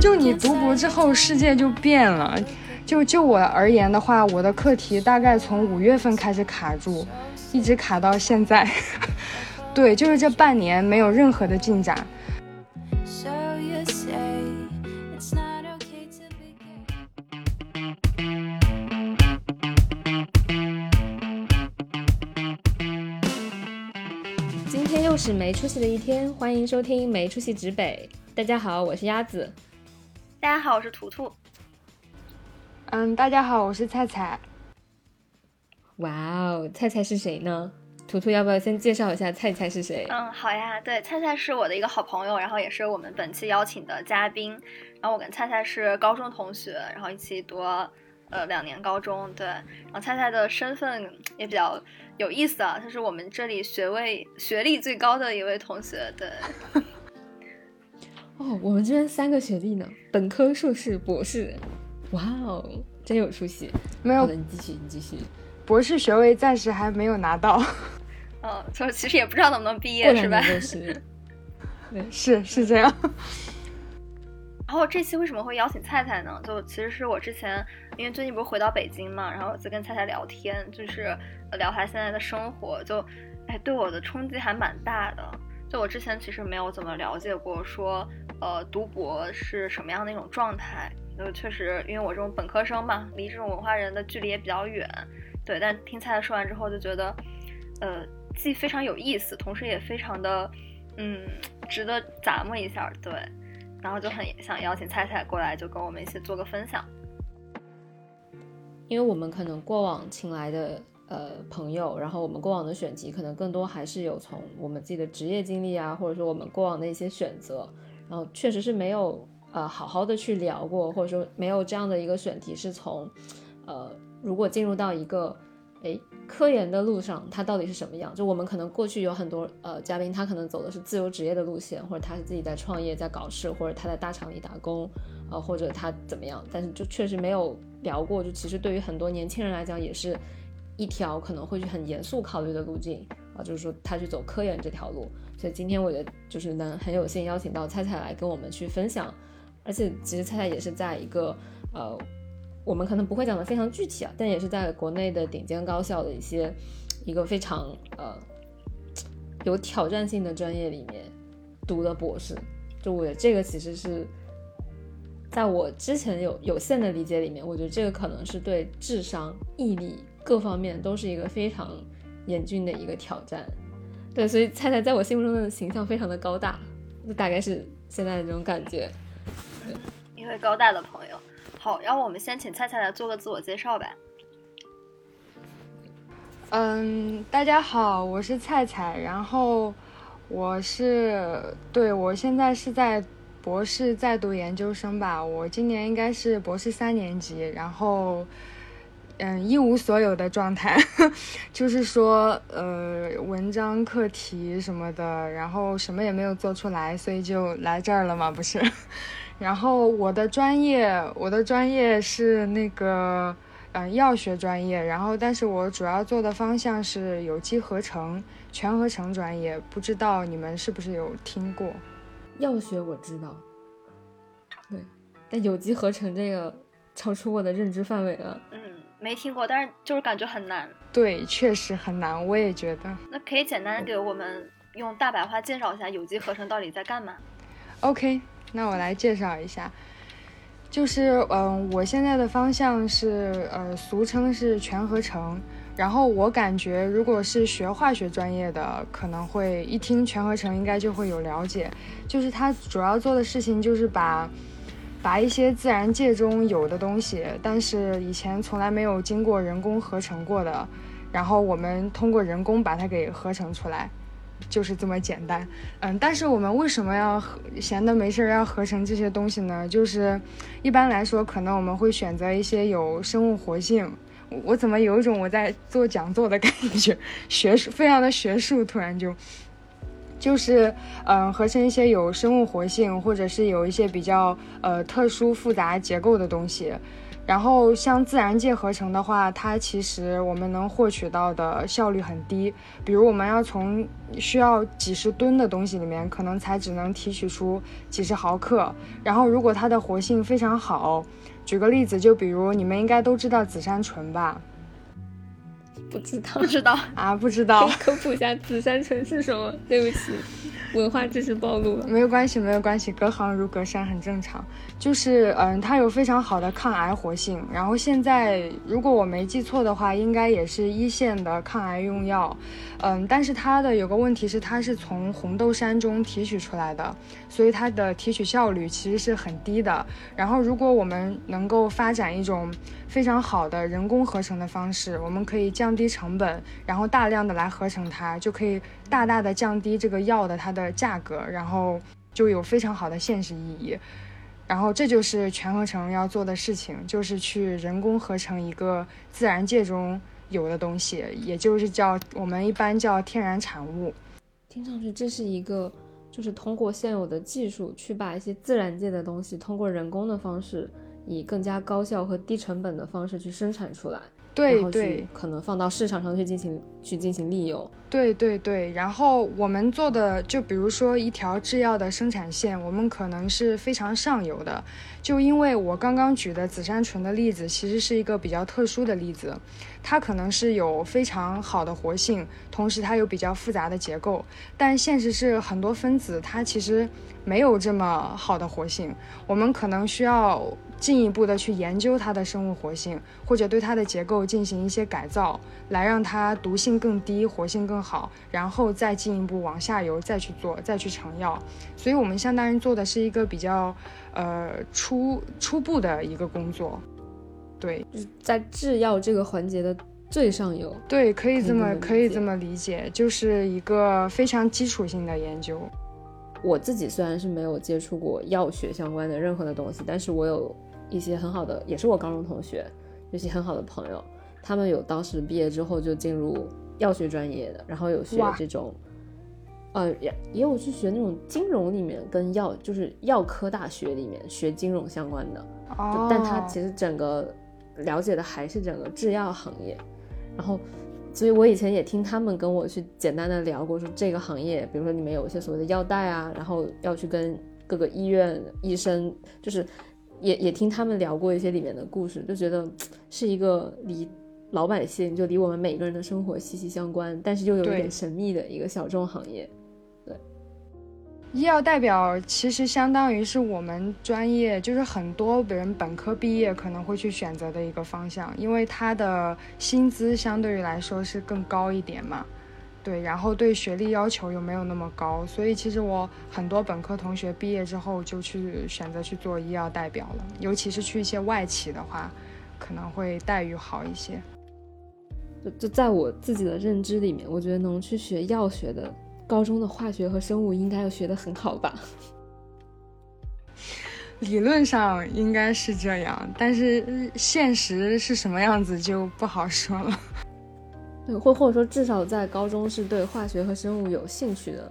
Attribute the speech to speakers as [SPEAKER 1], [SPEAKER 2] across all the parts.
[SPEAKER 1] 就你读博之后，世界就变了。就就我而言的话，我的课题大概从五月份开始卡住，一直卡到现在。对，就是这半年没有任何的进展。
[SPEAKER 2] 今天又是没出息的一天，欢迎收听没出息指北。大家好，我是鸭子。
[SPEAKER 3] 大家好，我是图图。
[SPEAKER 1] 嗯，大家好，我是菜菜。
[SPEAKER 2] 哇哦，菜菜是谁呢？图图要不要先介绍一下菜菜是谁？
[SPEAKER 3] 嗯，好呀，对，菜菜是我的一个好朋友，然后也是我们本期邀请的嘉宾。然后我跟菜菜是高中同学，然后一起读呃两年高中，对。然后菜菜的身份也比较有意思啊，他是我们这里学位学历最高的一位同学，对。
[SPEAKER 2] 哦，我们这边三个学历呢，本科、硕士、博士。哇哦，真有出息！
[SPEAKER 1] 没有，
[SPEAKER 2] 你继续，你继续。
[SPEAKER 1] 博士学位暂时还没有拿到。
[SPEAKER 3] 嗯，就其实也不知道能不能毕业，是吧？
[SPEAKER 2] 是，
[SPEAKER 1] 是是这样。
[SPEAKER 3] 然后这期为什么会邀请菜菜呢？就其实是我之前，因为最近不是回到北京嘛，然后在跟菜菜聊天，就是聊他现在的生活，就哎，对我的冲击还蛮大的。就我之前其实没有怎么了解过，说呃，读博是什么样的一种状态。就确实，因为我这种本科生嘛，离这种文化人的距离也比较远，对。但听菜菜说完之后，就觉得，呃，既非常有意思，同时也非常的，嗯，值得咂摸一下，对。然后就很想邀请菜菜过来，就跟我们一起做个分享。
[SPEAKER 2] 因为我们可能过往请来的呃朋友，然后我们过往的选题，可能更多还是有从我们自己的职业经历啊，或者说我们过往的一些选择，然后确实是没有。呃，好好的去聊过，或者说没有这样的一个选题，是从，呃，如果进入到一个，哎，科研的路上，它到底是什么样？就我们可能过去有很多呃嘉宾，他可能走的是自由职业的路线，或者他是自己在创业，在搞事，或者他在大厂里打工，啊，或者他怎么样？但是就确实没有聊过，就其实对于很多年轻人来讲，也是一条可能会去很严肃考虑的路径啊，就是说他去走科研这条路。所以今天我觉得就是能很有幸邀请到菜菜来跟我们去分享。而且其实菜菜也是在一个呃，我们可能不会讲的非常具体啊，但也是在国内的顶尖高校的一些一个非常呃有挑战性的专业里面读的博士。就我觉得这个其实是在我之前有有限的理解里面，我觉得这个可能是对智商、毅力各方面都是一个非常严峻的一个挑战。对，所以菜菜在我心目中的形象非常的高大，就大概是现在的这种感觉。
[SPEAKER 3] 一位高大的朋友，好，然后我们先请菜菜来做个自我介绍呗。
[SPEAKER 1] 嗯，大家好，我是菜菜，然后我是对我现在是在博士在读研究生吧，我今年应该是博士三年级，然后嗯一无所有的状态，就是说呃文章课题什么的，然后什么也没有做出来，所以就来这儿了嘛，不是。然后我的专业，我的专业是那个，嗯，药学专业。然后，但是我主要做的方向是有机合成、全合成专业。不知道你们是不是有听过？
[SPEAKER 2] 药学我知道，对，但有机合成这个超出我的认知范围了。
[SPEAKER 3] 没听过，但是就是感觉很难。
[SPEAKER 1] 对，确实很难，我也觉得。
[SPEAKER 3] 那可以简单的给我们用大白话介绍一下有机合成到底在干嘛
[SPEAKER 1] ？OK。那我来介绍一下，就是嗯，我现在的方向是呃，俗称是全合成。然后我感觉，如果是学化学专业的，可能会一听全合成，应该就会有了解。就是它主要做的事情，就是把把一些自然界中有的东西，但是以前从来没有经过人工合成过的，然后我们通过人工把它给合成出来。就是这么简单，嗯，但是我们为什么要闲的没事儿要合成这些东西呢？就是一般来说，可能我们会选择一些有生物活性。我怎么有一种我在做讲座的感觉？学术非常的学术，突然就就是嗯，合成一些有生物活性，或者是有一些比较呃特殊复杂结构的东西。然后像自然界合成的话，它其实我们能获取到的效率很低。比如我们要从需要几十吨的东西里面，可能才只能提取出几十毫克。然后如果它的活性非常好，举个例子，就比如你们应该都知道紫杉醇吧？
[SPEAKER 2] 不知道，
[SPEAKER 3] 不知道
[SPEAKER 1] 啊，不知道。
[SPEAKER 2] 科普一下紫杉醇是什么？对不起。文化知识暴露了，
[SPEAKER 1] 没有关系，没有关系，隔行如隔山，很正常。就是，嗯，它有非常好的抗癌活性。然后现在，如果我没记错的话，应该也是一线的抗癌用药。嗯，但是它的有个问题是，它是从红豆杉中提取出来的，所以它的提取效率其实是很低的。然后，如果我们能够发展一种非常好的人工合成的方式，我们可以降低成本，然后大量的来合成它，就可以大大的降低这个药的它的价格，然后就有非常好的现实意义。然后这就是全合成要做的事情，就是去人工合成一个自然界中。有的东西，也就是叫我们一般叫天然产物。
[SPEAKER 2] 听上去这是一个，就是通过现有的技术去把一些自然界的东西，通过人工的方式，以更加高效和低成本的方式去生产出来。
[SPEAKER 1] 对对，
[SPEAKER 2] 可能放到市场上去进行去进行利用。
[SPEAKER 1] 对对对，然后我们做的，就比如说一条制药的生产线，我们可能是非常上游的。就因为我刚刚举的紫杉醇的例子，其实是一个比较特殊的例子，它可能是有非常好的活性，同时它有比较复杂的结构。但现实是很多分子它其实没有这么好的活性，我们可能需要。进一步的去研究它的生物活性，或者对它的结构进行一些改造，来让它毒性更低，活性更好，然后再进一步往下游再去做，再去成药。所以，我们相当于做的是一个比较，呃，初初步的一个工作。对，
[SPEAKER 2] 在制药这个环节的最上游。
[SPEAKER 1] 对，可以这么可以这么理解，就是一个非常基础性的研究。
[SPEAKER 2] 我自己虽然是没有接触过药学相关的任何的东西，但是我有。一些很好的，也是我高中同学，有些很好的朋友，他们有当时毕业之后就进入药学专业的，然后有学这种，呃，也也有去学那种金融里面跟药，就是药科大学里面学金融相关的，
[SPEAKER 1] 哦，
[SPEAKER 2] 但他其实整个了解的还是整个制药行业，然后，所以我以前也听他们跟我去简单的聊过，说这个行业，比如说你们有一些所谓的药代啊，然后要去跟各个医院医生，就是。也也听他们聊过一些里面的故事，就觉得是一个离老百姓就离我们每个人的生活息息相关，但是又有一点神秘的一个小众行业。对，
[SPEAKER 1] 医药代表其实相当于是我们专业，就是很多人本科毕业可能会去选择的一个方向，因为他的薪资相对于来说是更高一点嘛。对，然后对学历要求又没有那么高，所以其实我很多本科同学毕业之后就去选择去做医药代表了，尤其是去一些外企的话，可能会待遇好一些。
[SPEAKER 2] 就就在我自己的认知里面，我觉得能去学药学的，高中的化学和生物应该要学得很好吧？
[SPEAKER 1] 理论上应该是这样，但是现实是什么样子就不好说了。
[SPEAKER 2] 或或者说，至少在高中是对化学和生物有兴趣的。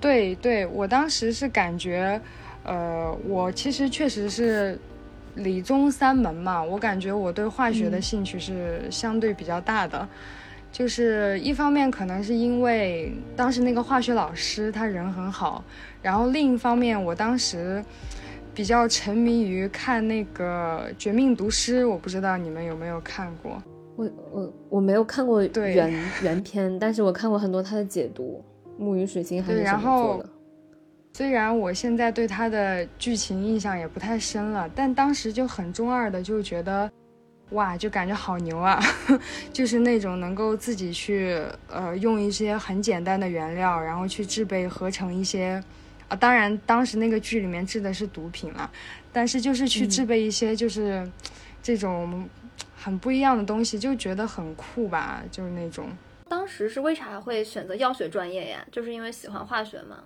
[SPEAKER 1] 对对，我当时是感觉，呃，我其实确实是理综三门嘛，我感觉我对化学的兴趣是相对比较大的。就是一方面可能是因为当时那个化学老师他人很好，然后另一方面我当时比较沉迷于看那个《绝命毒师》，我不知道你们有没有看过。
[SPEAKER 2] 我我我没有看过原原片，但是我看过很多他的解读，《木鱼水星》还是什么做的。
[SPEAKER 1] 虽然我现在对他的剧情印象也不太深了，但当时就很中二的就觉得，哇，就感觉好牛啊！就是那种能够自己去呃用一些很简单的原料，然后去制备合成一些啊，当然当时那个剧里面制的是毒品了，但是就是去制备一些就是这种。很不一样的东西，就觉得很酷吧，就是那种。
[SPEAKER 3] 当时是为啥会选择药学专业呀？就是因为喜欢化学吗？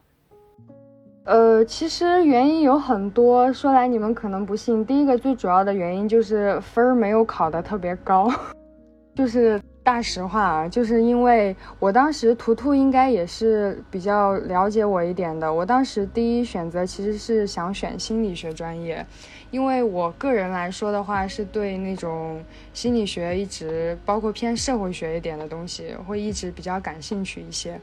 [SPEAKER 1] 呃，其实原因有很多，说来你们可能不信。第一个最主要的原因就是分儿没有考得特别高，就是大实话啊，就是因为我当时图图应该也是比较了解我一点的。我当时第一选择其实是想选心理学专业，因为我个人来说的话，是对那种心理学一直包括偏社会学一点的东西会一直比较感兴趣一些。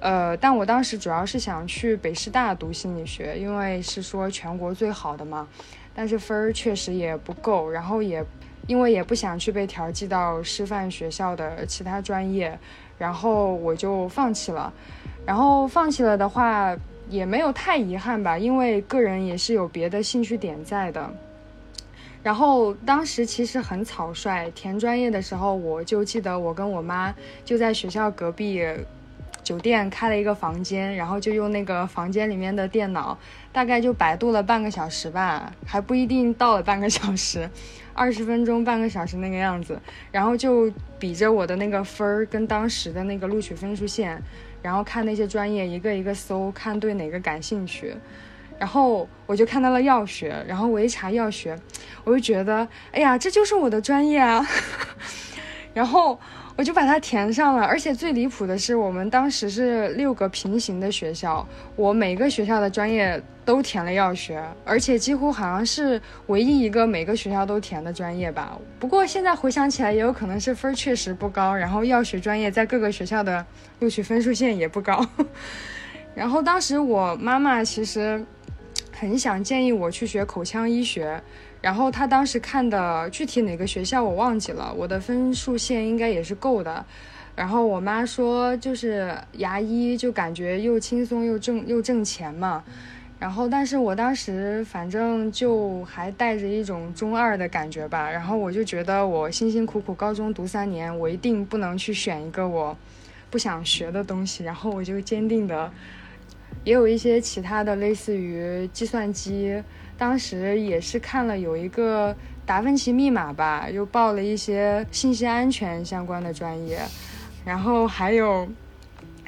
[SPEAKER 1] 呃，但我当时主要是想去北师大读心理学，因为是说全国最好的嘛。但是分儿确实也不够，然后也。因为也不想去被调剂到师范学校的其他专业，然后我就放弃了。然后放弃了的话，也没有太遗憾吧，因为个人也是有别的兴趣点在的。然后当时其实很草率，填专业的时候，我就记得我跟我妈就在学校隔壁酒店开了一个房间，然后就用那个房间里面的电脑，大概就百度了半个小时吧，还不一定到了半个小时。二十分钟、半个小时那个样子，然后就比着我的那个分儿跟当时的那个录取分数线，然后看那些专业一个一个搜，看对哪个感兴趣，然后我就看到了药学，然后我一查药学，我就觉得，哎呀，这就是我的专业啊，然后。我就把它填上了，而且最离谱的是，我们当时是六个平行的学校，我每个学校的专业都填了药学，而且几乎好像是唯一一个每个学校都填的专业吧。不过现在回想起来，也有可能是分儿确实不高，然后药学专业在各个学校的录取分数线也不高。然后当时我妈妈其实很想建议我去学口腔医学。然后她当时看的具体哪个学校我忘记了，我的分数线应该也是够的。然后我妈说就是牙医，就感觉又轻松又挣又挣钱嘛。然后但是我当时反正就还带着一种中二的感觉吧。然后我就觉得我辛辛苦苦高中读三年，我一定不能去选一个我不想学的东西。然后我就坚定的，也有一些其他的类似于计算机。当时也是看了有一个达芬奇密码吧，又报了一些信息安全相关的专业，然后还有，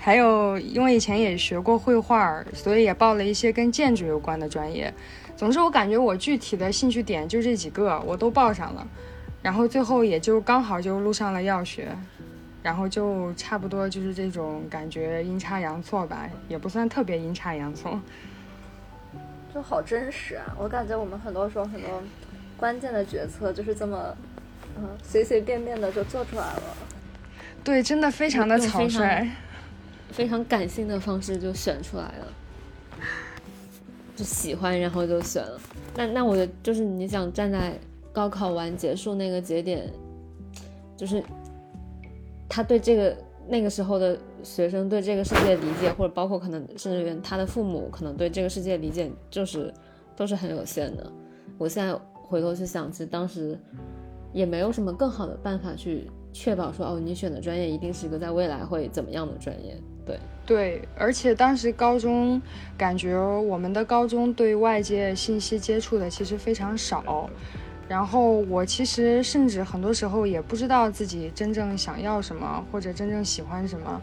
[SPEAKER 1] 还有因为以前也学过绘画，所以也报了一些跟建筑有关的专业。总之，我感觉我具体的兴趣点就这几个，我都报上了，然后最后也就刚好就录上了药学，然后就差不多就是这种感觉阴差阳错吧，也不算特别阴差阳错。
[SPEAKER 3] 就好真实啊！我感觉我们很多时候很多关键的决策就是这么，嗯，随随便便的就做出来了。
[SPEAKER 1] 对，真的非常的草率，
[SPEAKER 2] 非常感性的方式就选出来了，就喜欢然后就选了。那那我的就是你想站在高考完结束那个节点，就是他对这个。那个时候的学生对这个世界理解，或者包括可能甚至连他的父母可能对这个世界理解，就是都是很有限的。我现在回头去想，其实当时也没有什么更好的办法去确保说，哦，你选的专业一定是一个在未来会怎么样的专业。对，
[SPEAKER 1] 而且当时高中感觉我们的高中对外界信息接触的其实非常少。然后我其实甚至很多时候也不知道自己真正想要什么，或者真正喜欢什么，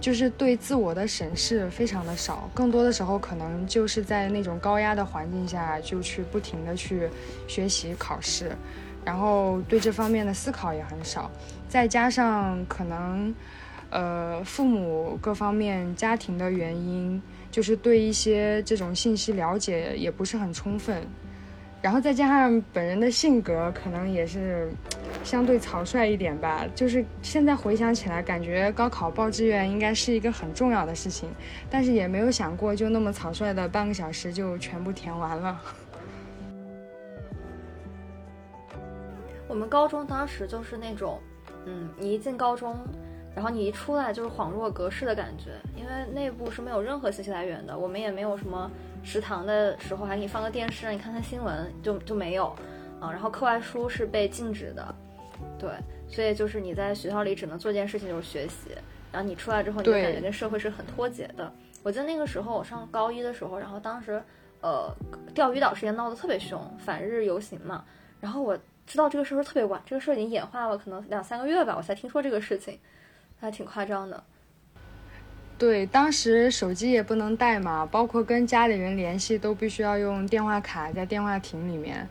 [SPEAKER 1] 就是对自我的审视非常的少。更多的时候可能就是在那种高压的环境下，就去不停的去学习考试，然后对这方面的思考也很少。再加上可能，呃，父母各方面家庭的原因，就是对一些这种信息了解也不是很充分。然后再加上本人的性格，可能也是相对草率一点吧。就是现在回想起来，感觉高考报志愿应该是一个很重要的事情，但是也没有想过就那么草率的半个小时就全部填完了。
[SPEAKER 3] 我们高中当时就是那种，嗯，你一进高中，然后你一出来就是恍若隔世的感觉，因为内部是没有任何信息来源的，我们也没有什么。食堂的时候还给你放个电视让你看看新闻，就就没有，啊，然后课外书是被禁止的，对，所以就是你在学校里只能做一件事情就是学习，然后你出来之后，你就感觉跟社会是很脱节的。我记得那个时候我上高一的时候，然后当时，呃，钓鱼岛事件闹得特别凶，反日游行嘛，然后我知道这个事儿特别晚，这个事儿已经演化了可能两三个月吧，我才听说这个事情，还挺夸张的。
[SPEAKER 1] 对，当时手机也不能带嘛，包括跟家里人联系都必须要用电话卡在电话亭里面。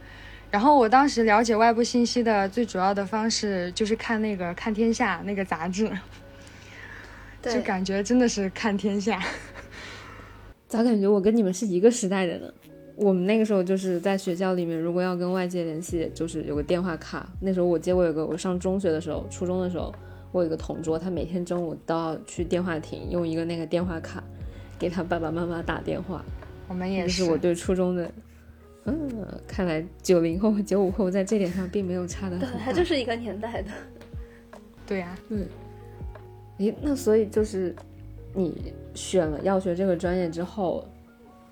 [SPEAKER 1] 然后我当时了解外部信息的最主要的方式就是看那个《看天下》那个杂志，就感觉真的是看天下。
[SPEAKER 2] 咋感觉我跟你们是一个时代的呢？我们那个时候就是在学校里面，如果要跟外界联系，就是有个电话卡。那时候我记得我有个，我上中学的时候，初中的时候，我有个同桌，他每天中午都要去电话亭用一个那个电话卡给他爸爸妈妈打电话。
[SPEAKER 1] 我们也
[SPEAKER 2] 是。我对初中的，嗯，看来九零后和九五后在这点上并没有差的很。
[SPEAKER 3] 对，他就是一个年代的。
[SPEAKER 1] 对呀，
[SPEAKER 2] 嗯。诶，那所以就是你选了药学这个专业之后。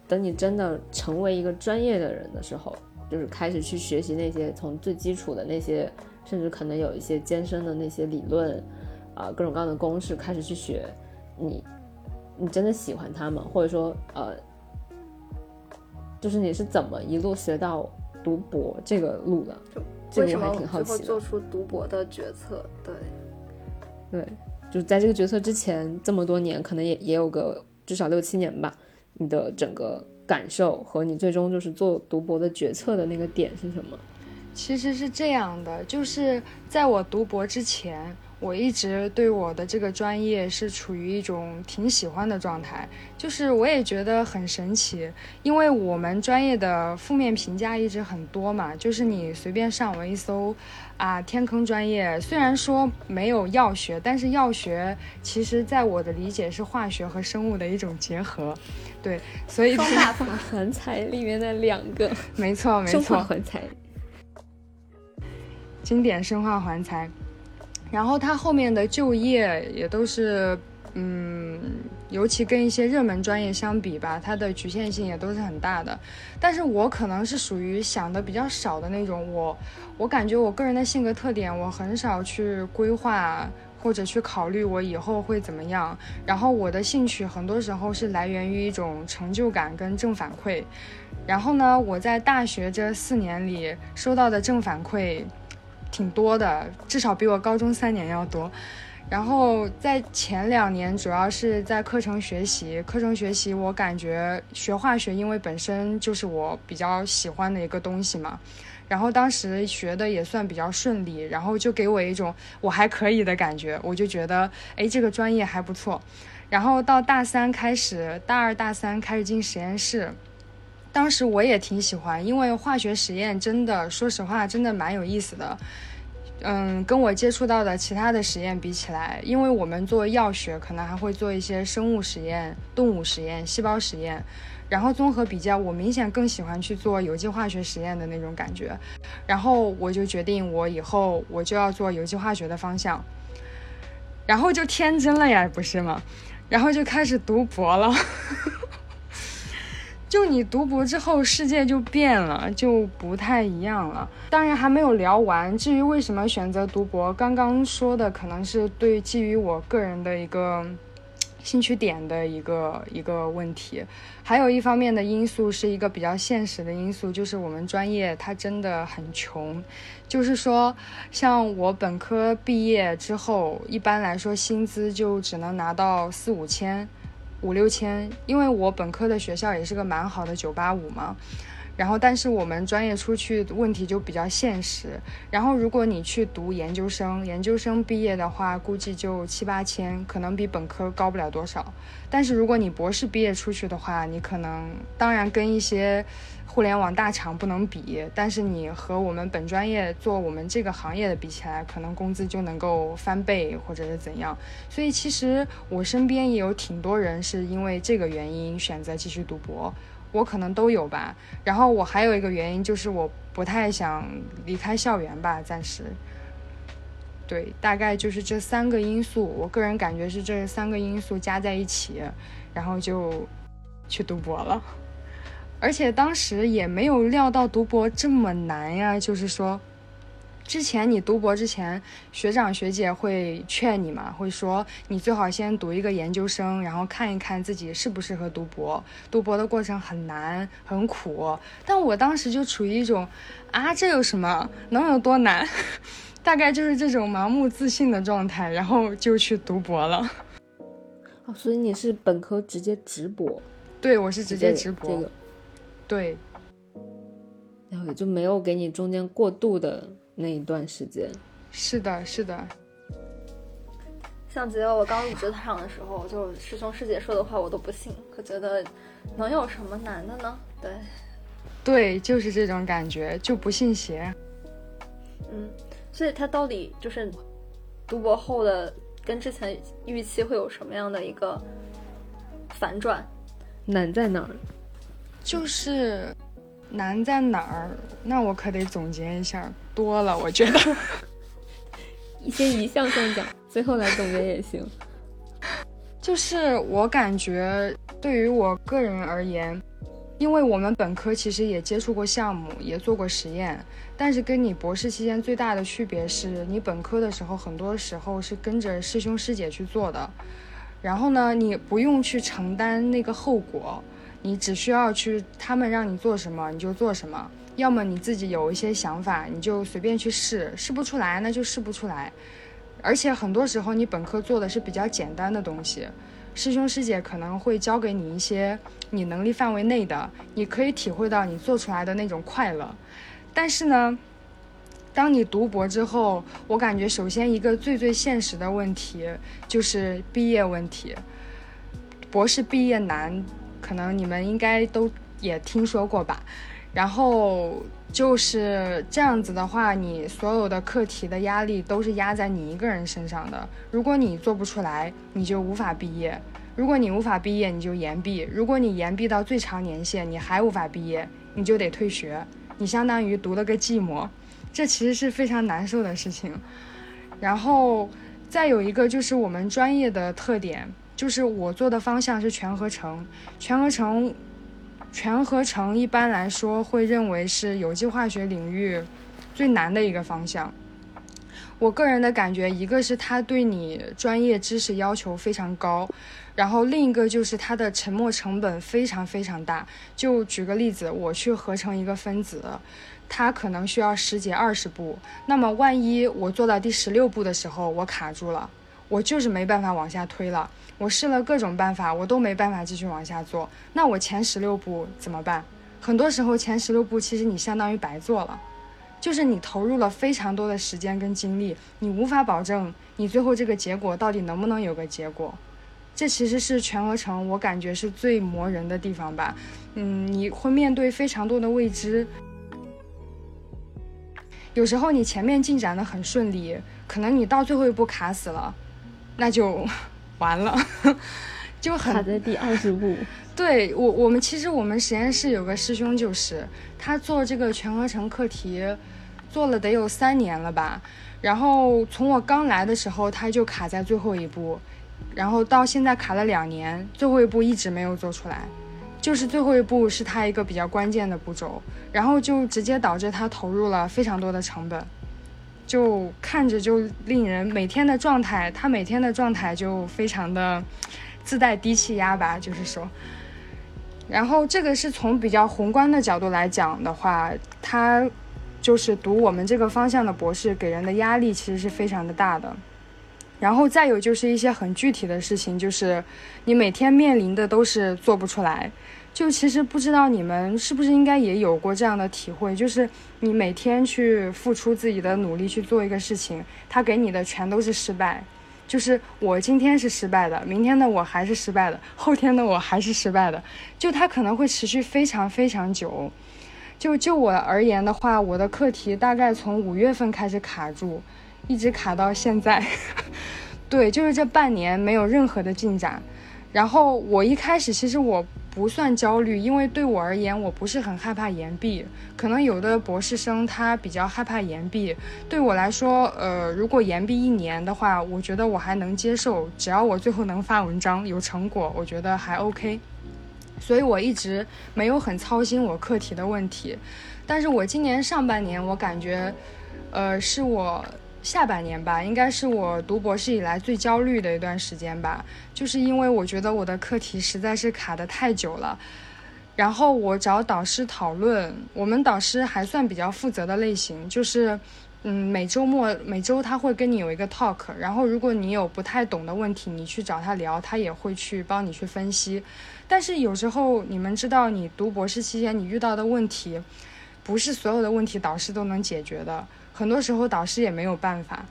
[SPEAKER 2] 等你真的成为一个专业的人的时候，就是开始去学习那些从最基础的那些，甚至可能有一些艰深的那些理论，啊，各种各样的公式开始去学。你，你真的喜欢他们，或者说，呃，就是你是怎么一路学到读博这个路的？
[SPEAKER 3] 就为什么
[SPEAKER 2] 最后
[SPEAKER 3] 做出读博的决策？对，
[SPEAKER 2] 对，就是在这个决策之前这么多年，可能也也有个至少六七年吧。你的整个感受和你最终就是做读博的决策的那个点是什么？
[SPEAKER 1] 其实是这样的，就是在我读博之前，我一直对我的这个专业是处于一种挺喜欢的状态，就是我也觉得很神奇，因为我们专业的负面评价一直很多嘛，就是你随便上网一搜。啊，天坑专业虽然说没有药学，但是药学其实在我的理解是化学和生物的一种结合，对，所以
[SPEAKER 3] 双大
[SPEAKER 2] 环材里面的两个，
[SPEAKER 1] 没错没错，
[SPEAKER 2] 环材，
[SPEAKER 1] 经典生化环材，然后它后面的就业也都是。嗯，尤其跟一些热门专业相比吧，它的局限性也都是很大的。但是我可能是属于想的比较少的那种，我我感觉我个人的性格特点，我很少去规划或者去考虑我以后会怎么样。然后我的兴趣很多时候是来源于一种成就感跟正反馈。然后呢，我在大学这四年里收到的正反馈挺多的，至少比我高中三年要多。然后在前两年，主要是在课程学习。课程学习，我感觉学化学，因为本身就是我比较喜欢的一个东西嘛。然后当时学的也算比较顺利，然后就给我一种我还可以的感觉。我就觉得，哎，这个专业还不错。然后到大三开始，大二大三开始进实验室，当时我也挺喜欢，因为化学实验真的，说实话，真的蛮有意思的。嗯，跟我接触到的其他的实验比起来，因为我们做药学，可能还会做一些生物实验、动物实验、细胞实验，然后综合比较，我明显更喜欢去做有机化学实验的那种感觉。然后我就决定，我以后我就要做有机化学的方向。然后就天真了呀，不是吗？然后就开始读博了。就你读博之后，世界就变了，就不太一样了。当然还没有聊完。至于为什么选择读博，刚刚说的可能是对基于我个人的一个兴趣点的一个一个问题。还有一方面的因素是一个比较现实的因素，就是我们专业它真的很穷。就是说，像我本科毕业之后，一般来说薪资就只能拿到四五千。五六千，因为我本科的学校也是个蛮好的九八五嘛，然后但是我们专业出去问题就比较现实，然后如果你去读研究生，研究生毕业的话估计就七八千，可能比本科高不了多少，但是如果你博士毕业出去的话，你可能当然跟一些。互联网大厂不能比，但是你和我们本专业做我们这个行业的比起来，可能工资就能够翻倍或者是怎样。所以其实我身边也有挺多人是因为这个原因选择继续读博，我可能都有吧。然后我还有一个原因就是我不太想离开校园吧，暂时。对，大概就是这三个因素，我个人感觉是这三个因素加在一起，然后就去读博了。而且当时也没有料到读博这么难呀，就是说，之前你读博之前，学长学姐会劝你嘛，会说你最好先读一个研究生，然后看一看自己适不适合读博。读博的过程很难很苦，但我当时就处于一种，啊，这有什么，能有多难？大概就是这种盲目自信的状态，然后就去读博了。
[SPEAKER 2] 哦，所以你是本科直接直博？
[SPEAKER 1] 对，我是直接直博。
[SPEAKER 2] 这个。
[SPEAKER 1] 对，
[SPEAKER 2] 然后也就没有给你中间过渡的那一段时间。
[SPEAKER 1] 是的，是的。
[SPEAKER 3] 像记得我刚入职场的时候，就师兄师姐说的话我都不信，可觉得能有什么难的呢？对，
[SPEAKER 1] 对，就是这种感觉，就不信邪。
[SPEAKER 3] 嗯，所以他到底就是读博后的跟之前预期会有什么样的一个反转？
[SPEAKER 2] 难在哪儿？
[SPEAKER 1] 就是难在哪儿？那我可得总结一下，多了，我觉得。
[SPEAKER 2] 一些一项项讲，最后来总结也行。
[SPEAKER 1] 就是我感觉，对于我个人而言，因为我们本科其实也接触过项目，也做过实验，但是跟你博士期间最大的区别是，你本科的时候很多时候是跟着师兄师姐去做的，然后呢，你不用去承担那个后果，你只需要去他们让你做什么你就做什么。要么你自己有一些想法，你就随便去试，试不出来那就试不出来。而且很多时候你本科做的是比较简单的东西，师兄师姐可能会教给你一些你能力范围内的，你可以体会到你做出来的那种快乐。但是呢，当你读博之后，我感觉首先一个最最现实的问题就是毕业问题。博士毕业难，可能你们应该都也听说过吧。然后就是这样子的话，你所有的课题的压力都是压在你一个人身上的。如果你做不出来，你就无法毕业；如果你无法毕业，你就延毕；如果你延毕到最长年限，你还无法毕业，你就得退学。你相当于读了个寂寞，这其实是非常难受的事情。然后再有一个就是我们专业的特点，就是我做的方向是全合成，全合成。全合成一般来说会认为是有机化学领域最难的一个方向。我个人的感觉，一个是它对你专业知识要求非常高，然后另一个就是它的沉没成本非常非常大。就举个例子，我去合成一个分子，它可能需要十几二十步，那么万一我做到第十六步的时候我卡住了，我就是没办法往下推了。我试了各种办法，我都没办法继续往下做。那我前十六步怎么办？很多时候前十六步其实你相当于白做了，就是你投入了非常多的时间跟精力，你无法保证你最后这个结果到底能不能有个结果。这其实是全合成，我感觉是最磨人的地方吧。嗯，你会面对非常多的未知，有时候你前面进展的很顺利，可能你到最后一步卡死了，那就。完了，就很
[SPEAKER 2] 卡在第二十步。
[SPEAKER 1] 对我，我们其实我们实验室有个师兄，就是他做这个全合成课题，做了得有三年了吧。然后从我刚来的时候，他就卡在最后一步，然后到现在卡了两年，最后一步一直没有做出来。就是最后一步是他一个比较关键的步骤，然后就直接导致他投入了非常多的成本。就看着就令人每天的状态，他每天的状态就非常的自带低气压吧，就是说，然后这个是从比较宏观的角度来讲的话，他就是读我们这个方向的博士，给人的压力其实是非常的大的。然后再有就是一些很具体的事情，就是你每天面临的都是做不出来。就其实不知道你们是不是应该也有过这样的体会，就是你每天去付出自己的努力去做一个事情，他给你的全都是失败。就是我今天是失败的，明天的我还是失败的，后天的我还是失败的。就它可能会持续非常非常久。就就我而言的话，我的课题大概从五月份开始卡住，一直卡到现在。对，就是这半年没有任何的进展。然后我一开始其实我。不算焦虑，因为对我而言，我不是很害怕延毕。可能有的博士生他比较害怕延毕，对我来说，呃，如果延毕一年的话，我觉得我还能接受，只要我最后能发文章有成果，我觉得还 OK。所以我一直没有很操心我课题的问题。但是我今年上半年，我感觉，呃，是我。下半年吧，应该是我读博士以来最焦虑的一段时间吧，就是因为我觉得我的课题实在是卡得太久了。然后我找导师讨论，我们导师还算比较负责的类型，就是，嗯，每周末每周他会跟你有一个 talk，然后如果你有不太懂的问题，你去找他聊，他也会去帮你去分析。但是有时候你们知道，你读博士期间你遇到的问题。不是所有的问题导师都能解决的，很多时候导师也没有办法。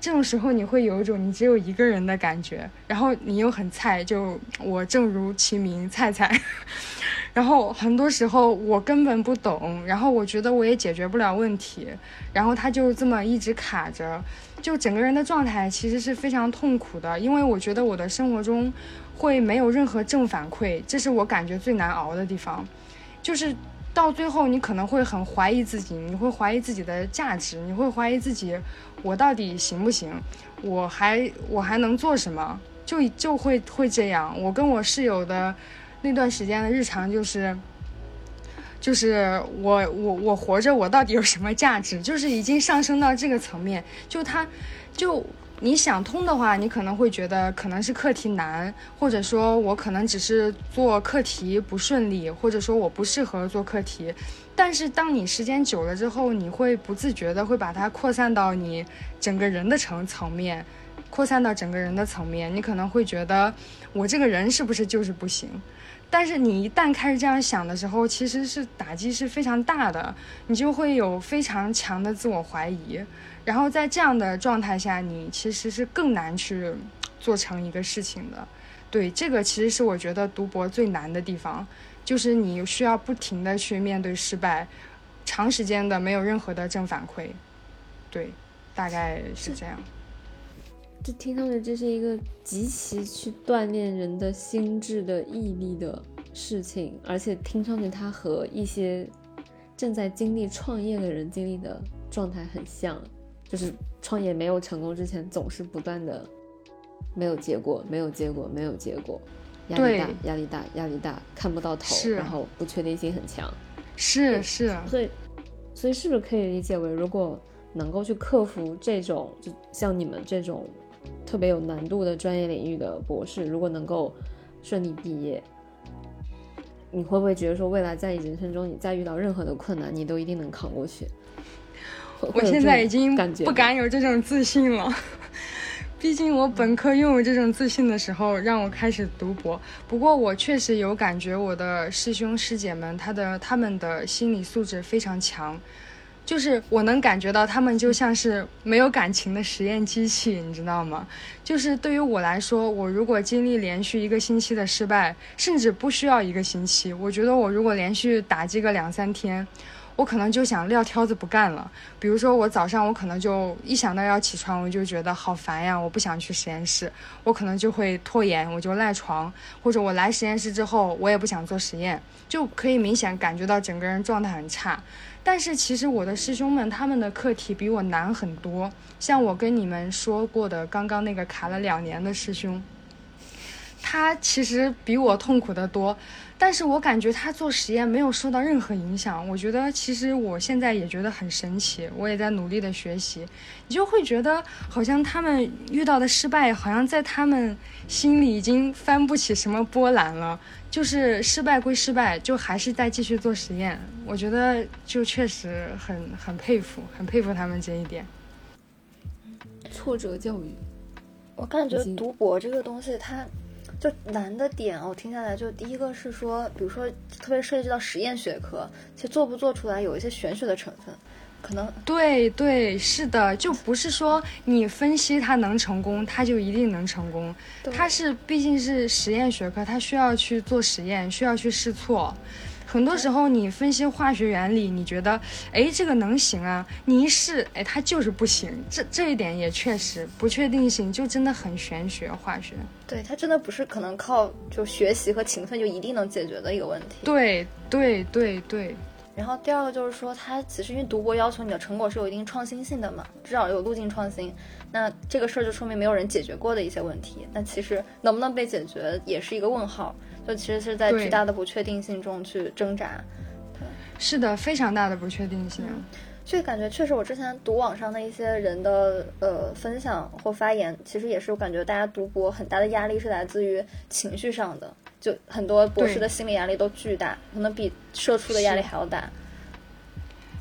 [SPEAKER 1] 这种时候你会有一种你只有一个人的感觉，然后你又很菜，就我正如其名菜菜。然后很多时候我根本不懂，然后我觉得我也解决不了问题，然后他就这么一直卡着，就整个人的状态其实是非常痛苦的，因为我觉得我的生活中会没有任何正反馈，这是我感觉最难熬的地方，就是到最后你可能会很怀疑自己，你会怀疑自己的价值，你会怀疑自己我到底行不行，我还我还能做什么，就就会会这样。我跟我室友的。那段时间的日常就是，就是我我我活着，我到底有什么价值？就是已经上升到这个层面。就他，就你想通的话，你可能会觉得可能是课题难，或者说我可能只是做课题不顺利，或者说我不适合做课题。但是当你时间久了之后，你会不自觉的会把它扩散到你整个人的层层面，扩散到整个人的层面。你可能会觉得我这个人是不是就是不行？但是你一旦开始这样想的时候，其实是打击是非常大的，你就会有非常强的自我怀疑，然后在这样的状态下，你其实是更难去做成一个事情的。对，这个其实是我觉得读博最难的地方，就是你需要不停的去面对失败，长时间的没有任何的正反馈。对，大概是这样。
[SPEAKER 2] 这听上去这是一个极其去锻炼人的心智的毅力的事情，而且听上去它和一些正在经历创业的人经历的状态很像，就是创业没有成功之前总是不断的没有结果，没有结果，没有结果，压力大，压力大，压力大，看不到头，然后不确定性很强，
[SPEAKER 1] 是是，
[SPEAKER 2] 所以所以是不是可以理解为，如果能够去克服这种，就像你们这种。特别有难度的专业领域的博士，如果能够顺利毕业，你会不会觉得说，未来在你人生中，你再遇到任何的困难，你都一定能扛过去？
[SPEAKER 1] 我现在已经不敢有这种自信了，毕竟我本科拥有这种自信的时候，让我开始读博。不过我确实有感觉，我的师兄师姐们，他的他们的心理素质非常强。就是我能感觉到他们就像是没有感情的实验机器，你知道吗？就是对于我来说，我如果经历连续一个星期的失败，甚至不需要一个星期，我觉得我如果连续打击个两三天，我可能就想撂挑子不干了。比如说我早上我可能就一想到要起床，我就觉得好烦呀，我不想去实验室，我可能就会拖延，我就赖床，或者我来实验室之后，我也不想做实验，就可以明显感觉到整个人状态很差。但是其实我的师兄们他们的课题比我难很多，像我跟你们说过的刚刚那个卡了两年的师兄，他其实比我痛苦的多，但是我感觉他做实验没有受到任何影响。我觉得其实我现在也觉得很神奇，我也在努力的学习，你就会觉得好像他们遇到的失败，好像在他们心里已经翻不起什么波澜了。就是失败归失败，就还是在继续做实验。我觉得就确实很很佩服，很佩服他们这一点。
[SPEAKER 2] 挫折教育，
[SPEAKER 3] 我感觉读博这个东西，它就难的点，我听下来就第一个是说，比如说特别涉及到实验学科，其实做不做出来有一些玄学的成分。可能
[SPEAKER 1] 对对是的，就不是说你分析它能成功，它就一定能成功。它是毕竟是实验学科，它需要去做实验，需要去试错。很多时候你分析化学原理，你觉得哎这个能行啊，你一试哎它就是不行。这这一点也确实不确定性就真的很玄学化学。
[SPEAKER 3] 对它真的不是可能靠就学习和勤奋就一定能解决的一个问题。
[SPEAKER 1] 对对对对。
[SPEAKER 3] 然后第二个就是说，它其实因为读博要求你的成果是有一定创新性的嘛，至少有路径创新。那这个事儿就说明没有人解决过的一些问题。那其实能不能被解决也是一个问号，就其实是在巨大的不确定性中去挣扎。
[SPEAKER 1] 是的，非常大的不确定性。
[SPEAKER 3] 所以感觉确实，我之前读网上的一些人的呃分享或发言，其实也是我感觉大家读博很大的压力是来自于情绪上的。就很多博士的心理压力都巨大，可能比社畜的压力还要大。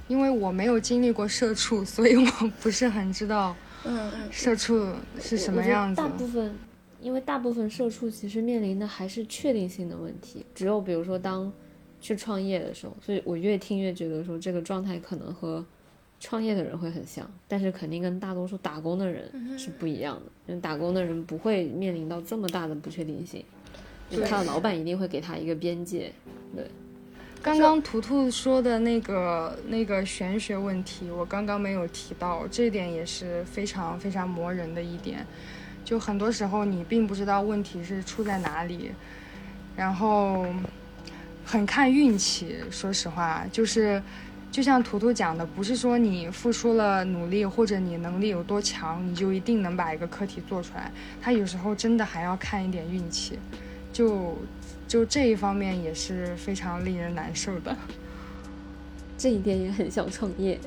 [SPEAKER 1] 因为我没有经历过社畜，所以我不是很知道，
[SPEAKER 3] 嗯嗯，
[SPEAKER 1] 社畜是什么样子。
[SPEAKER 2] 大部分，因为大部分社畜其实面临的还是确定性的问题。只有比如说，当去创业的时候，所以我越听越觉得说这个状态可能和创业的人会很像，但是肯定跟大多数打工的人是不一样的。因为打工的人不会面临到这么大的不确定性，就他的老板一定会给他一个边界。对，
[SPEAKER 1] 刚刚图图说的那个那个玄学问题，我刚刚没有提到，这点也是非常非常磨人的一点。就很多时候你并不知道问题是出在哪里，然后很看运气。说实话，就是就像图图讲的，不是说你付出了努力或者你能力有多强，你就一定能把一个课题做出来。他有时候真的还要看一点运气，就就这一方面也是非常令人难受的。
[SPEAKER 2] 这一点也很像创业。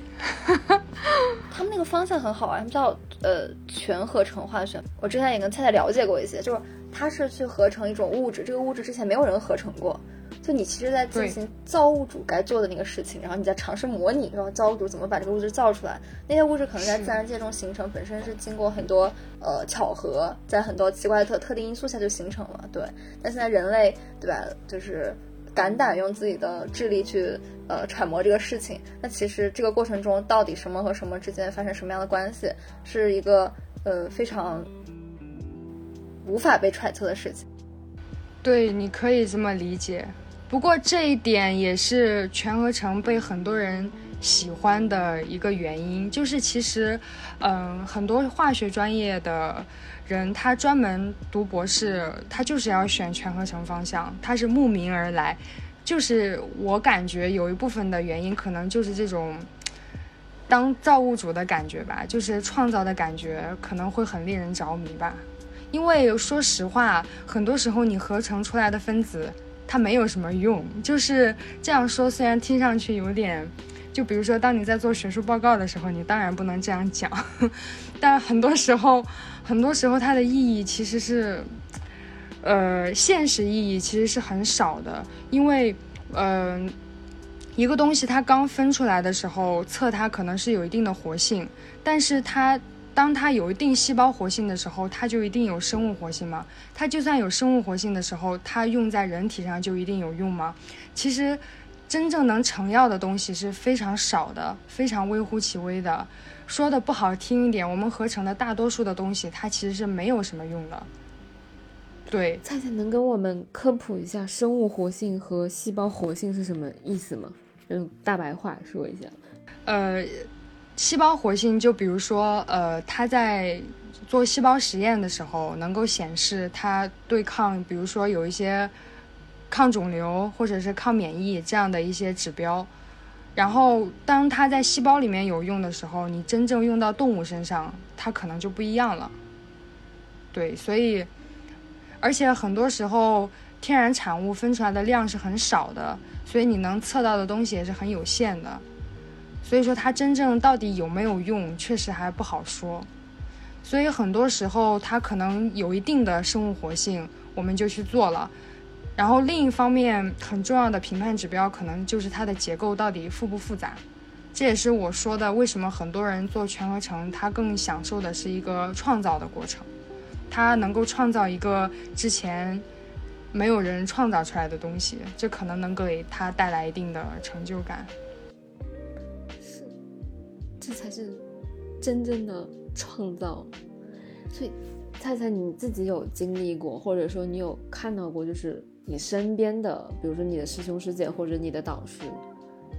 [SPEAKER 3] 他们那个方向很好啊，他们叫。呃，全合成化学，我之前也跟菜菜了解过一些，就是它是去合成一种物质，这个物质之前没有人合成过，就你其实在进行造物主该做的那个事情，然后你在尝试模拟，然后造物主怎么把这个物质造出来。那些物质可能在自然界中形成，本身是经过很多呃巧合，在很多奇怪的特特定因素下就形成了。对，但现在人类，对吧？就是。胆胆用自己的智力去呃揣摩这个事情，那其实这个过程中到底什么和什么之间发生什么样的关系，是一个呃非常无法被揣测的事情。
[SPEAKER 1] 对，你可以这么理解。不过这一点也是全合成被很多人喜欢的一个原因，就是其实嗯很多化学专业的。人他专门读博士，他就是要选全合成方向，他是慕名而来。就是我感觉有一部分的原因，可能就是这种当造物主的感觉吧，就是创造的感觉，可能会很令人着迷吧。因为说实话，很多时候你合成出来的分子，它没有什么用。就是这样说，虽然听上去有点，就比如说当你在做学术报告的时候，你当然不能这样讲，但很多时候。很多时候，它的意义其实是，呃，现实意义其实是很少的，因为，嗯，一个东西它刚分出来的时候，测它可能是有一定的活性，但是它当它有一定细胞活性的时候，它就一定有生物活性吗？它就算有生物活性的时候，它用在人体上就一定有用吗？其实，真正能成药的东西是非常少的，非常微乎其微的。说的不好听一点，我们合成的大多数的东西，它其实是没有什么用的。对，
[SPEAKER 2] 菜菜能跟我们科普一下生物活性和细胞活性是什么意思吗？用大白话说一下。
[SPEAKER 1] 呃，细胞活性就比如说，呃，它在做细胞实验的时候，能够显示它对抗，比如说有一些抗肿瘤或者是抗免疫这样的一些指标。然后，当它在细胞里面有用的时候，你真正用到动物身上，它可能就不一样了。对，所以，而且很多时候天然产物分出来的量是很少的，所以你能测到的东西也是很有限的。所以说，它真正到底有没有用，确实还不好说。所以很多时候，它可能有一定的生物活性，我们就去做了。然后另一方面，很重要的评判指标可能就是它的结构到底复不复杂，这也是我说的为什么很多人做全合成，他更享受的是一个创造的过程，他能够创造一个之前没有人创造出来的东西，这可能能给他带来一定的成就感。
[SPEAKER 2] 是，这才是真正的创造。所以，菜菜你自己有经历过，或者说你有看到过，就是。你身边的，比如说你的师兄师姐或者你的导师，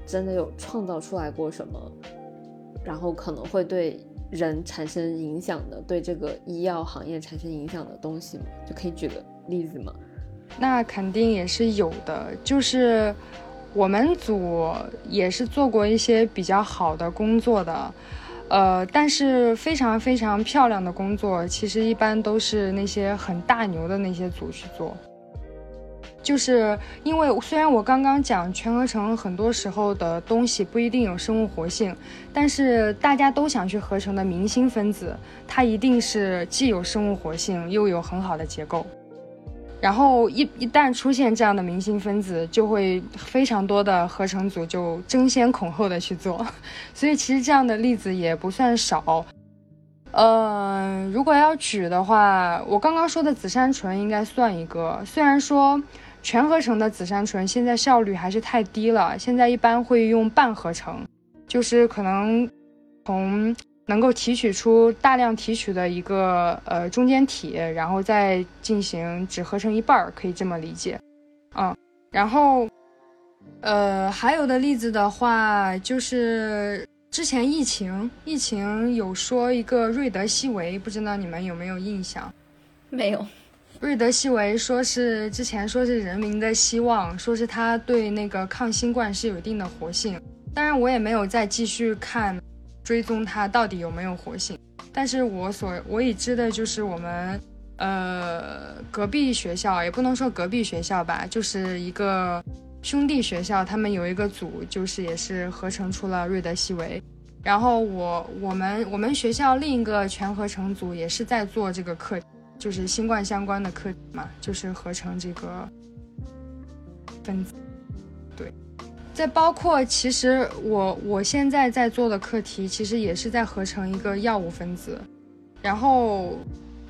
[SPEAKER 2] 真的有创造出来过什么，然后可能会对人产生影响的，对这个医药行业产生影响的东西吗？就可以举个例子吗？
[SPEAKER 1] 那肯定也是有的，就是我们组也是做过一些比较好的工作的，呃，但是非常非常漂亮的工作，其实一般都是那些很大牛的那些组去做。就是因为虽然我刚刚讲全合成很多时候的东西不一定有生物活性，但是大家都想去合成的明星分子，它一定是既有生物活性又有很好的结构。然后一一旦出现这样的明星分子，就会非常多的合成组就争先恐后的去做。所以其实这样的例子也不算少。嗯，如果要举的话，我刚刚说的紫杉醇应该算一个。虽然说。全合成的紫杉醇现在效率还是太低了，现在一般会用半合成，就是可能从能够提取出大量提取的一个呃中间体，然后再进行只合成一半儿，可以这么理解。嗯，然后呃还有的例子的话，就是之前疫情疫情有说一个瑞德西韦，不知道你们有没有印象？
[SPEAKER 3] 没有。
[SPEAKER 1] 瑞德西韦说是之前说是人民的希望，说是它对那个抗新冠是有一定的活性。当然，我也没有再继续看追踪它到底有没有活性。但是我所我已知的就是我们呃隔壁学校，也不能说隔壁学校吧，就是一个兄弟学校，他们有一个组，就是也是合成出了瑞德西韦。然后我我们我们学校另一个全合成组也是在做这个课题。就是新冠相关的课题嘛，就是合成这个分子。对，再包括其实我我现在在做的课题，其实也是在合成一个药物分子。然后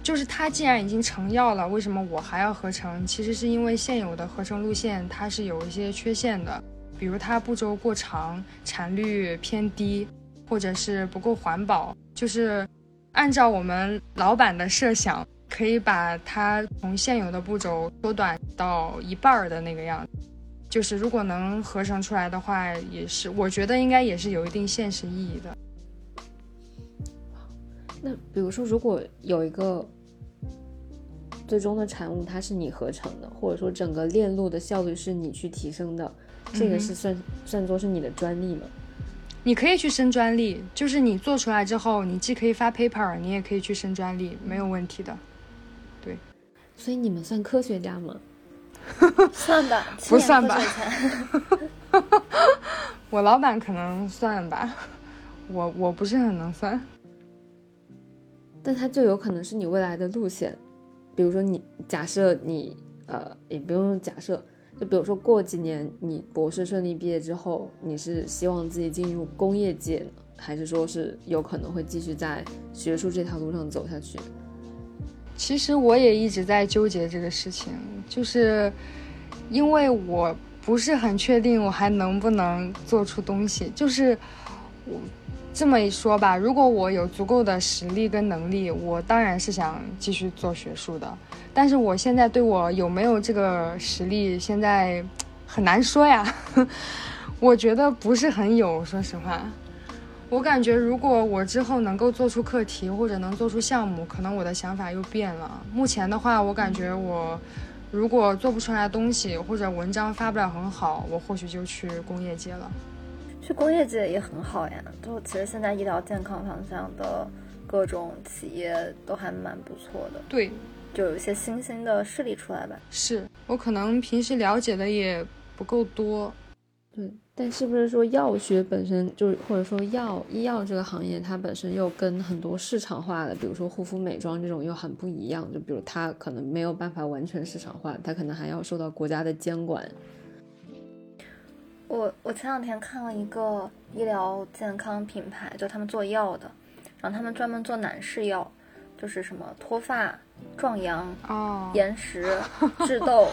[SPEAKER 1] 就是它既然已经成药了，为什么我还要合成？其实是因为现有的合成路线它是有一些缺陷的，比如它步骤过长，产率偏低，或者是不够环保。就是按照我们老板的设想。可以把它从现有的步骤缩短到一半儿的那个样子，就是如果能合成出来的话，也是我觉得应该也是有一定现实意义的。
[SPEAKER 2] 那比如说，如果有一个最终的产物它是你合成的，或者说整个链路的效率是你去提升的，这个是算算作是你的专利吗？
[SPEAKER 1] 你可以去申专利，就是你做出来之后，你既可以发 paper，你也可以去申专利，没有问题的。对，
[SPEAKER 2] 所以你们算科学家吗？
[SPEAKER 3] 算吧，
[SPEAKER 1] 不算吧。我老板可能算吧，我我不是很能算。
[SPEAKER 2] 但他就有可能是你未来的路线，比如说你假设你呃，也不用假设，就比如说过几年你博士顺利毕业之后，你是希望自己进入工业界呢，还是说是有可能会继续在学术这条路上走下去？
[SPEAKER 1] 其实我也一直在纠结这个事情，就是因为我不是很确定我还能不能做出东西。就是我这么一说吧，如果我有足够的实力跟能力，我当然是想继续做学术的。但是我现在对我有没有这个实力，现在很难说呀。我觉得不是很有，说实话。我感觉，如果我之后能够做出课题或者能做出项目，可能我的想法又变了。目前的话，我感觉我如果做不出来东西或者文章发不了很好，我或许就去工业界了。
[SPEAKER 3] 去工业界也很好呀，就其实现在医疗健康方向的各种企业都还蛮不错的。
[SPEAKER 1] 对，
[SPEAKER 3] 就有一些新兴的势力出来吧。
[SPEAKER 1] 是我可能平时了解的也不够多。
[SPEAKER 2] 对。但是不是说药学本身就是或者说药医药这个行业，它本身又跟很多市场化的，比如说护肤美妆这种又很不一样。就比如它可能没有办法完全市场化，它可能还要受到国家的监管。
[SPEAKER 3] 我我前两天看了一个医疗健康品牌，就他们做药的，然后他们专门做男士药，就是什么脱发、壮阳、哦延时、治痘。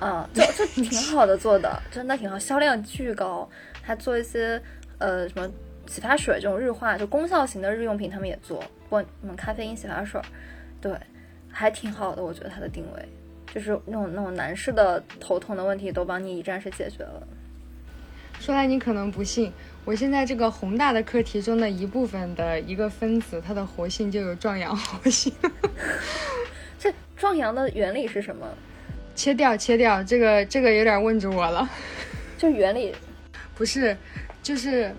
[SPEAKER 3] 嗯，就就挺好的，做的真的挺好，销量巨高。还做一些呃什么洗发水这种日化，就功效型的日用品，他们也做。不，什么咖啡因洗发水，对，还挺好的。我觉得它的定位就是那种那种男士的头痛的问题都帮你一站式解决了。
[SPEAKER 1] 说来你可能不信，我现在这个宏大的课题中的一部分的一个分子，它的活性就有壮阳活性。
[SPEAKER 3] 这壮阳的原理是什么？
[SPEAKER 1] 切掉，切掉，这个这个有点问住我了。
[SPEAKER 3] 就原理，
[SPEAKER 1] 不是，就是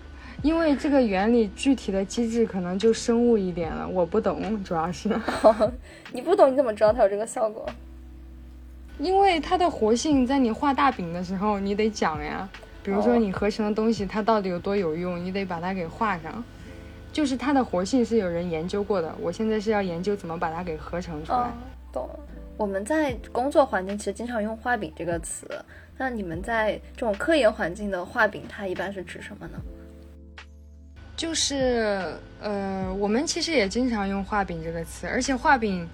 [SPEAKER 1] 因为这个原理具体的机制可能就生物一点了，我不懂，主要是。
[SPEAKER 3] 你不懂，你怎么知道它有这个效果？
[SPEAKER 1] 因为它的活性在你画大饼的时候，你得讲呀。比如说你合成的东西它到底有多有用，你得把它给画上。就是它的活性是有人研究过的，我现在是要研究怎么把它给合成出来。
[SPEAKER 3] 懂了。我们在工作环境其实经常用画饼这个词，那你们在这种科研环境的画饼，它一般是指什么呢？
[SPEAKER 1] 就是呃，我们其实也经常用画饼这个词，而且画饼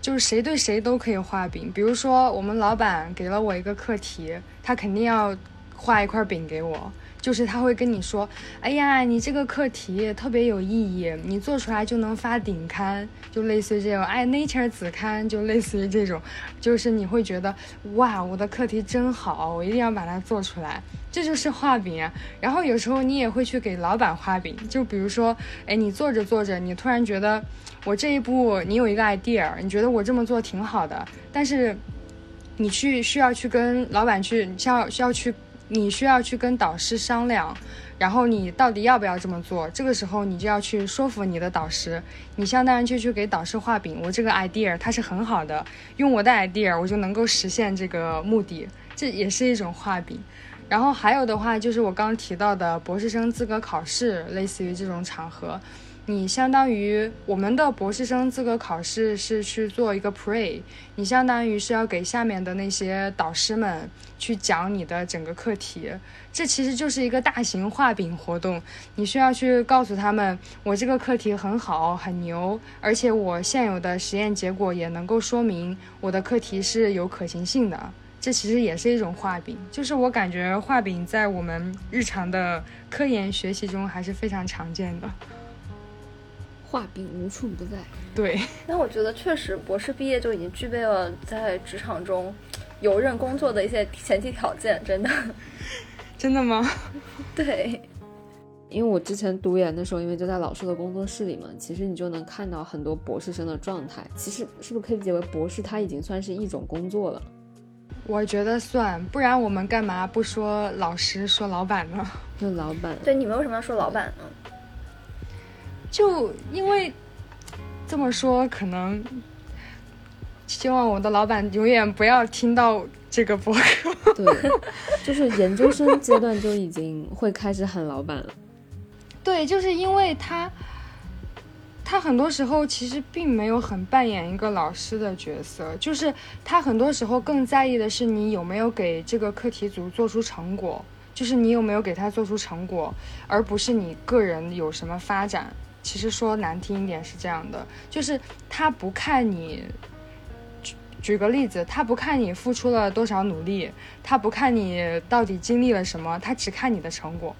[SPEAKER 1] 就是谁对谁都可以画饼。比如说，我们老板给了我一个课题，他肯定要画一块饼给我。就是他会跟你说：“哎呀，你这个课题特别有意义，你做出来就能发顶刊，就类似于这种。哎，Nature 子刊就类似于这种，就是你会觉得哇，我的课题真好，我一定要把它做出来。这就是画饼啊。然后有时候你也会去给老板画饼，就比如说，哎，你做着做着，你突然觉得我这一步你有一个 idea，你觉得我这么做挺好的，但是你去需要去跟老板去，需要需要去。你需要去跟导师商量，然后你到底要不要这么做？这个时候你就要去说服你的导师，你相当于就去给导师画饼。我这个 idea 它是很好的，用我的 idea 我就能够实现这个目的，这也是一种画饼。然后还有的话就是我刚提到的博士生资格考试，类似于这种场合。你相当于我们的博士生资格考试是去做一个 pre，你相当于是要给下面的那些导师们去讲你的整个课题，这其实就是一个大型画饼活动。你需要去告诉他们，我这个课题很好，很牛，而且我现有的实验结果也能够说明我的课题是有可行性的。这其实也是一种画饼，就是我感觉画饼在我们日常的科研学习中还是非常常见的。
[SPEAKER 2] 画饼无处不在，
[SPEAKER 1] 对。
[SPEAKER 3] 那我觉得确实，博士毕业就已经具备了在职场中游刃工作的一些前提条件，真的。
[SPEAKER 1] 真的吗？
[SPEAKER 3] 对。
[SPEAKER 2] 因为我之前读研的时候，因为就在老师的工作室里嘛，其实你就能看到很多博士生的状态。其实是不是可以理解为博士他已经算是一种工作了？
[SPEAKER 1] 我觉得算，不然我们干嘛不说老师说老板呢？
[SPEAKER 2] 就老板。
[SPEAKER 3] 对，你们为什么要说老板呢？
[SPEAKER 1] 就因为这么说，可能希望我的老板永远不要听到这个播
[SPEAKER 2] 客。对，就是研究生阶段就已经会开始喊老板了。
[SPEAKER 1] 对，就是因为他，他很多时候其实并没有很扮演一个老师的角色，就是他很多时候更在意的是你有没有给这个课题组做出成果，就是你有没有给他做出成果，而不是你个人有什么发展。其实说难听一点是这样的，就是他不看你，举举个例子，他不看你付出了多少努力，他不看你到底经历了什么，他只看你的成果，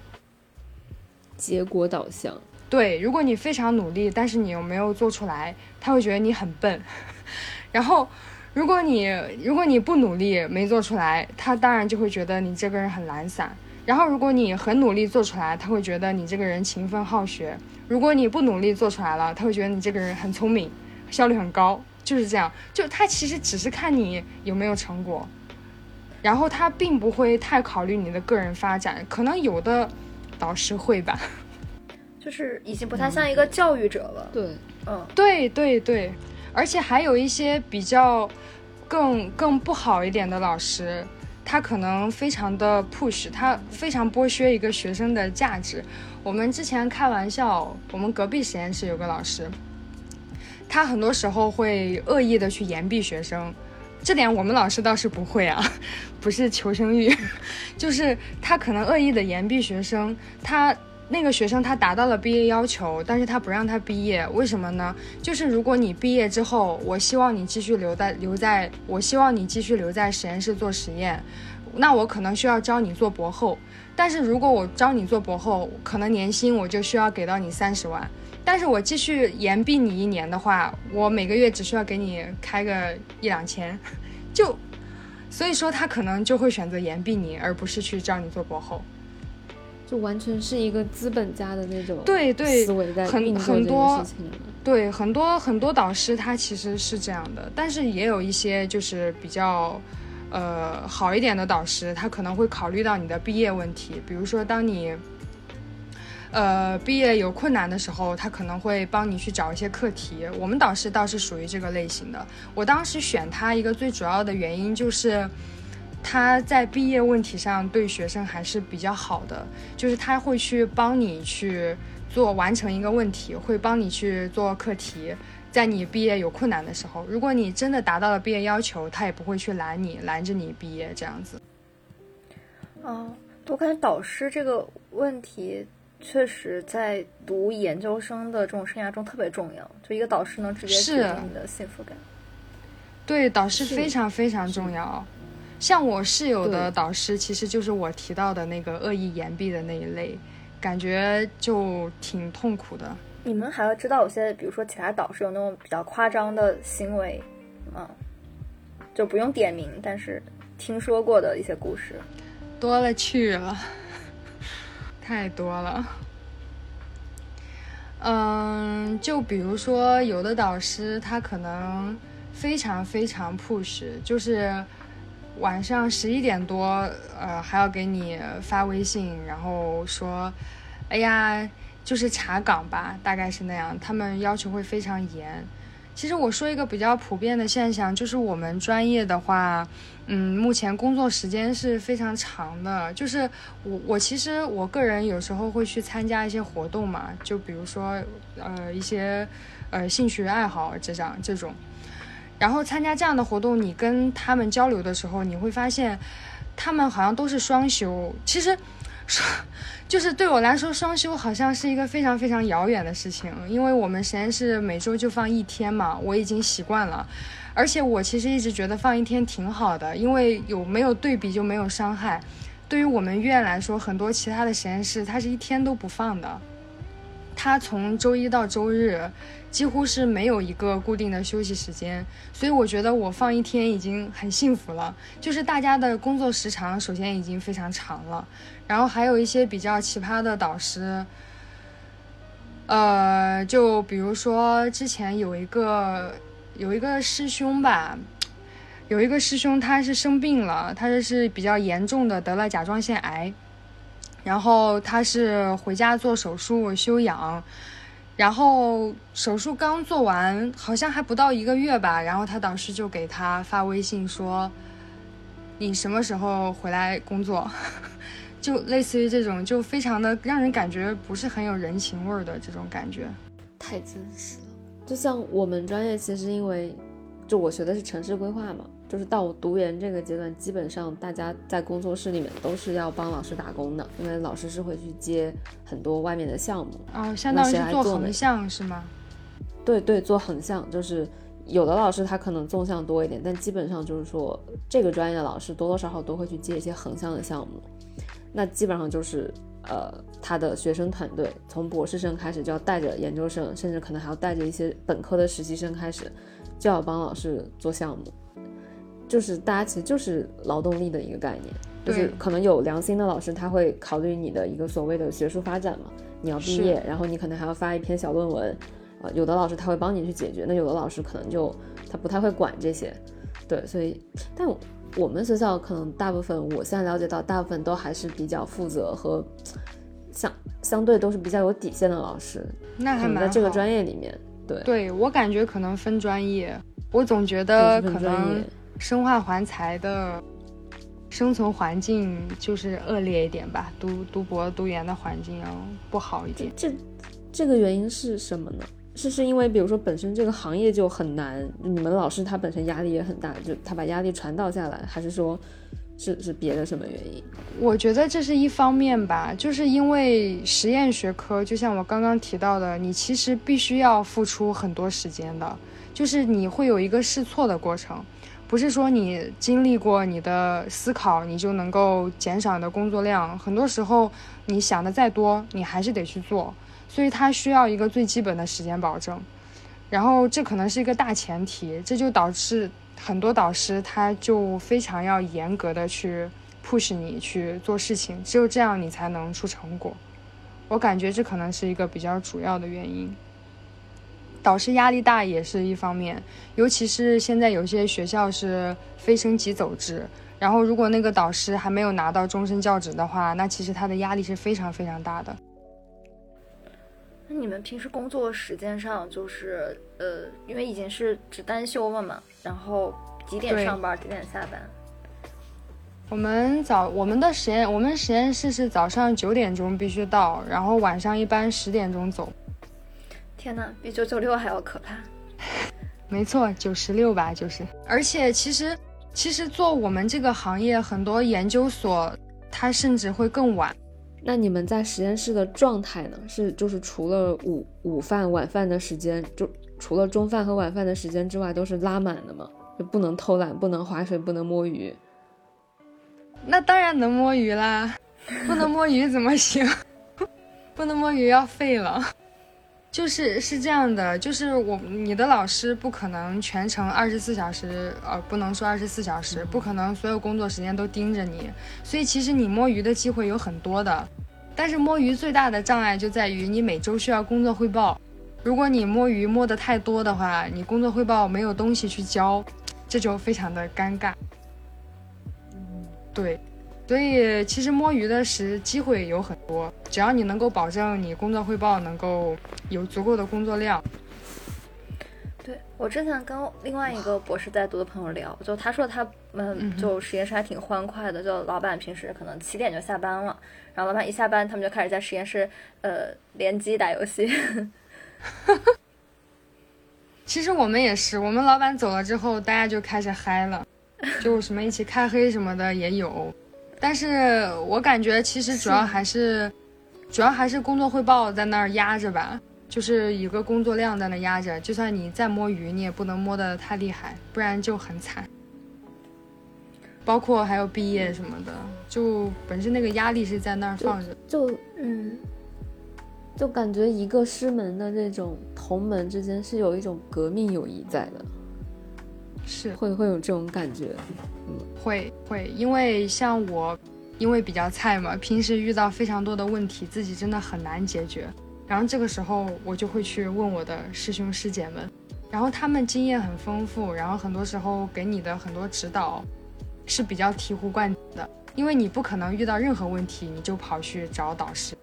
[SPEAKER 2] 结果导向。
[SPEAKER 1] 对，如果你非常努力，但是你又没有做出来，他会觉得你很笨。然后，如果你如果你不努力没做出来，他当然就会觉得你这个人很懒散。然后，如果你很努力做出来，他会觉得你这个人勤奋好学。如果你不努力做出来了，他会觉得你这个人很聪明，效率很高，就是这样。就他其实只是看你有没有成果，然后他并不会太考虑你的个人发展。可能有的导师会吧，
[SPEAKER 3] 就是已经不太像一个教育者了。
[SPEAKER 2] 对，
[SPEAKER 3] 嗯，
[SPEAKER 1] 对对对，而且还有一些比较更更不好一点的老师。他可能非常的 push，他非常剥削一个学生的价值。我们之前开玩笑，我们隔壁实验室有个老师，他很多时候会恶意的去言毕学生，这点我们老师倒是不会啊，不是求生欲，就是他可能恶意的言毕学生，他。那个学生他达到了毕业要求，但是他不让他毕业，为什么呢？就是如果你毕业之后，我希望你继续留在留在，我希望你继续留在实验室做实验，那我可能需要招你做博后。但是如果我招你做博后，可能年薪我就需要给到你三十万。但是我继续延毕你一年的话，我每个月只需要给你开个一两千，就，所以说他可能就会选择延毕你，而不是去招你做博后。
[SPEAKER 2] 就完全是一个资本家的那种
[SPEAKER 1] 对对
[SPEAKER 2] 思维在
[SPEAKER 1] 很很多对很多很多导师他其实是这样的，但是也有一些就是比较呃好一点的导师，他可能会考虑到你的毕业问题，比如说当你呃毕业有困难的时候，他可能会帮你去找一些课题。我们导师倒是属于这个类型的。我当时选他一个最主要的原因就是。他在毕业问题上对学生还是比较好的，就是他会去帮你去做完成一个问题，会帮你去做课题，在你毕业有困难的时候，如果你真的达到了毕业要求，他也不会去拦你，拦着你毕业这样子。
[SPEAKER 3] 哦，我感觉导师这个问题确实在读研究生的这种生涯中特别重要，就一个导师能直接决定你的幸福感。
[SPEAKER 1] 对，导师非常非常重要。像我室友的导师，其实就是我提到的那个恶意言毕的那一类，感觉就挺痛苦的。
[SPEAKER 3] 你们还要知道有些，比如说其他导师有那种比较夸张的行为，嗯，就不用点名，但是听说过的一些故事。
[SPEAKER 1] 多了去了，太多了。嗯，就比如说有的导师他可能非常非常 push，就是晚上十一点多，呃，还要给你发微信，然后说，哎呀，就是查岗吧，大概是那样，他们要求会非常严。其实我说一个比较普遍的现象，就是我们专业的话，嗯，目前工作时间是非常长的。就是我我其实我个人有时候会去参加一些活动嘛，就比如说呃一些呃兴趣爱好这样这种，然后参加这样的活动，你跟他们交流的时候，你会发现他们好像都是双休。其实双就是对我来说，双休好像是一个非常非常遥远的事情，因为我们实验室每周就放一天嘛，我已经习惯了。而且我其实一直觉得放一天挺好的，因为有没有对比就没有伤害。对于我们院来说，很多其他的实验室它是一天都不放的，他从周一到周日几乎是没有一个固定的休息时间，所以我觉得我放一天已经很幸福了。就是大家的工作时长首先已经非常长了，然后还有一些比较奇葩的导师，呃，就比如说之前有一个有一个师兄吧，有一个师兄他是生病了，他这是比较严重的得了甲状腺癌，然后他是回家做手术休养，然后手术刚做完，好像还不到一个月吧，然后他导师就给他发微信说，你什么时候回来工作？就类似于这种，就非常的让人感觉不是很有人情味儿的这种感觉。
[SPEAKER 2] 太真实了。就像我们专业，其实因为就我学的是城市规划嘛，就是到我读研这个阶段，基本上大家在工作室里面都是要帮老师打工的，因为老师是会去接很多外面的项目。
[SPEAKER 1] 哦，相当于是做横向是吗？
[SPEAKER 2] 对对，做横向就是有的老师他可能纵向多一点，但基本上就是说这个专业的老师多多少少都会去接一些横向的项目。那基本上就是呃，他的学生团队从博士生开始就要带着研究生，甚至可能还要带着一些本科的实习生开始，就要帮老师做项目。就是大家其实就是劳动力的一个概念，就是可能有良心的老师他会考虑你的一个所谓的学术发展嘛，你要毕业，然后你可能还要发一篇小论文，啊、有的老师他会帮你去解决，那有的老师可能就他不太会管这些，对，所以但我我们学校可能大部分，我现在了解到大部分都还是比较负责和相相对都是比较有底线的老师，
[SPEAKER 1] 那还蛮
[SPEAKER 2] 在这个专业里面，对，
[SPEAKER 1] 对我感觉可能分专业，我总觉得可能
[SPEAKER 2] 业。
[SPEAKER 1] 生化环材的生存环境就是恶劣一点吧，读读博读研的环境要不好一点。
[SPEAKER 2] 这这个原因是什么呢？是是因为比如说本身这个行业就很难，你们老师他本身压力也很大，就他把压力传导下来，还是说是是别的什么原因？
[SPEAKER 1] 我觉得这是一方面吧，就是因为实验学科，就像我刚刚提到的，你其实必须要付出很多时间的，就是你会有一个试错的过程，不是说你经历过你的思考，你就能够减少你的工作量。很多时候你想的再多，你还是得去做，所以它需要一个最基本的时间保证。然后这可能是一个大前提，这就导致很多导师他就非常要严格的去 push 你去做事情，只有这样你才能出成果。我感觉这可能是一个比较主要的原因。导师压力大也是一方面，尤其是现在有些学校是非升即走制，然后如果那个导师还没有拿到终身教职的话，那其实他的压力是非常非常大的。
[SPEAKER 3] 那你们平时工作时间上就是呃，因为已经是只单休了嘛，然后几点上班，几点下班？
[SPEAKER 1] 我们早我们的实验，我们实验室是早上九点钟必须到，然后晚上一般十点钟走。
[SPEAKER 3] 天呐，比九九六还要可怕。
[SPEAKER 1] 没错，九十六吧，就是。而且其实，其实做我们这个行业，很多研究所它甚至会更晚。
[SPEAKER 2] 那你们在实验室的状态呢？是就是除了午午饭、晚饭的时间，就除了中饭和晚饭的时间之外，都是拉满的吗？就不能偷懒，不能划水，不能摸鱼。
[SPEAKER 1] 那当然能摸鱼啦，不能摸鱼怎么行？不能摸鱼要废了。就是是这样的，就是我你的老师不可能全程二十四小时，呃，不能说二十四小时，不可能所有工作时间都盯着你，所以其实你摸鱼的机会有很多的。但是摸鱼最大的障碍就在于你每周需要工作汇报，如果你摸鱼摸得太多的话，你工作汇报没有东西去交，这就非常的尴尬。嗯，对。所以其实摸鱼的时机会有很多，只要你能够保证你工作汇报能够有足够的工作量。
[SPEAKER 3] 对我之前跟另外一个博士在读的朋友聊，就他说他们就实验室还挺欢快的，就老板平时可能七点就下班了，然后老板一下班，他们就开始在实验室呃联机打游戏。
[SPEAKER 1] 其实我们也是，我们老板走了之后，大家就开始嗨了，就什么一起开黑什么的也有。但是我感觉其实主要还是，主要还是工作汇报在那儿压着吧，就是一个工作量在那压着。就算你再摸鱼，你也不能摸得太厉害，不然就很惨。包括还有毕业什么的，就本身那个压力是在那儿放着。
[SPEAKER 2] 就嗯，就感觉一个师门的这种同门之间是有一种革命友谊在的，
[SPEAKER 1] 是
[SPEAKER 2] 会会有这种感觉。
[SPEAKER 1] 会会，因为像我，因为比较菜嘛，平时遇到非常多的问题，自己真的很难解决。然后这个时候，我就会去问我的师兄师姐们，然后他们经验很丰富，然后很多时候给你的很多指导是比较醍醐灌顶的。因为你不可能遇到任何问题你就跑去找导师，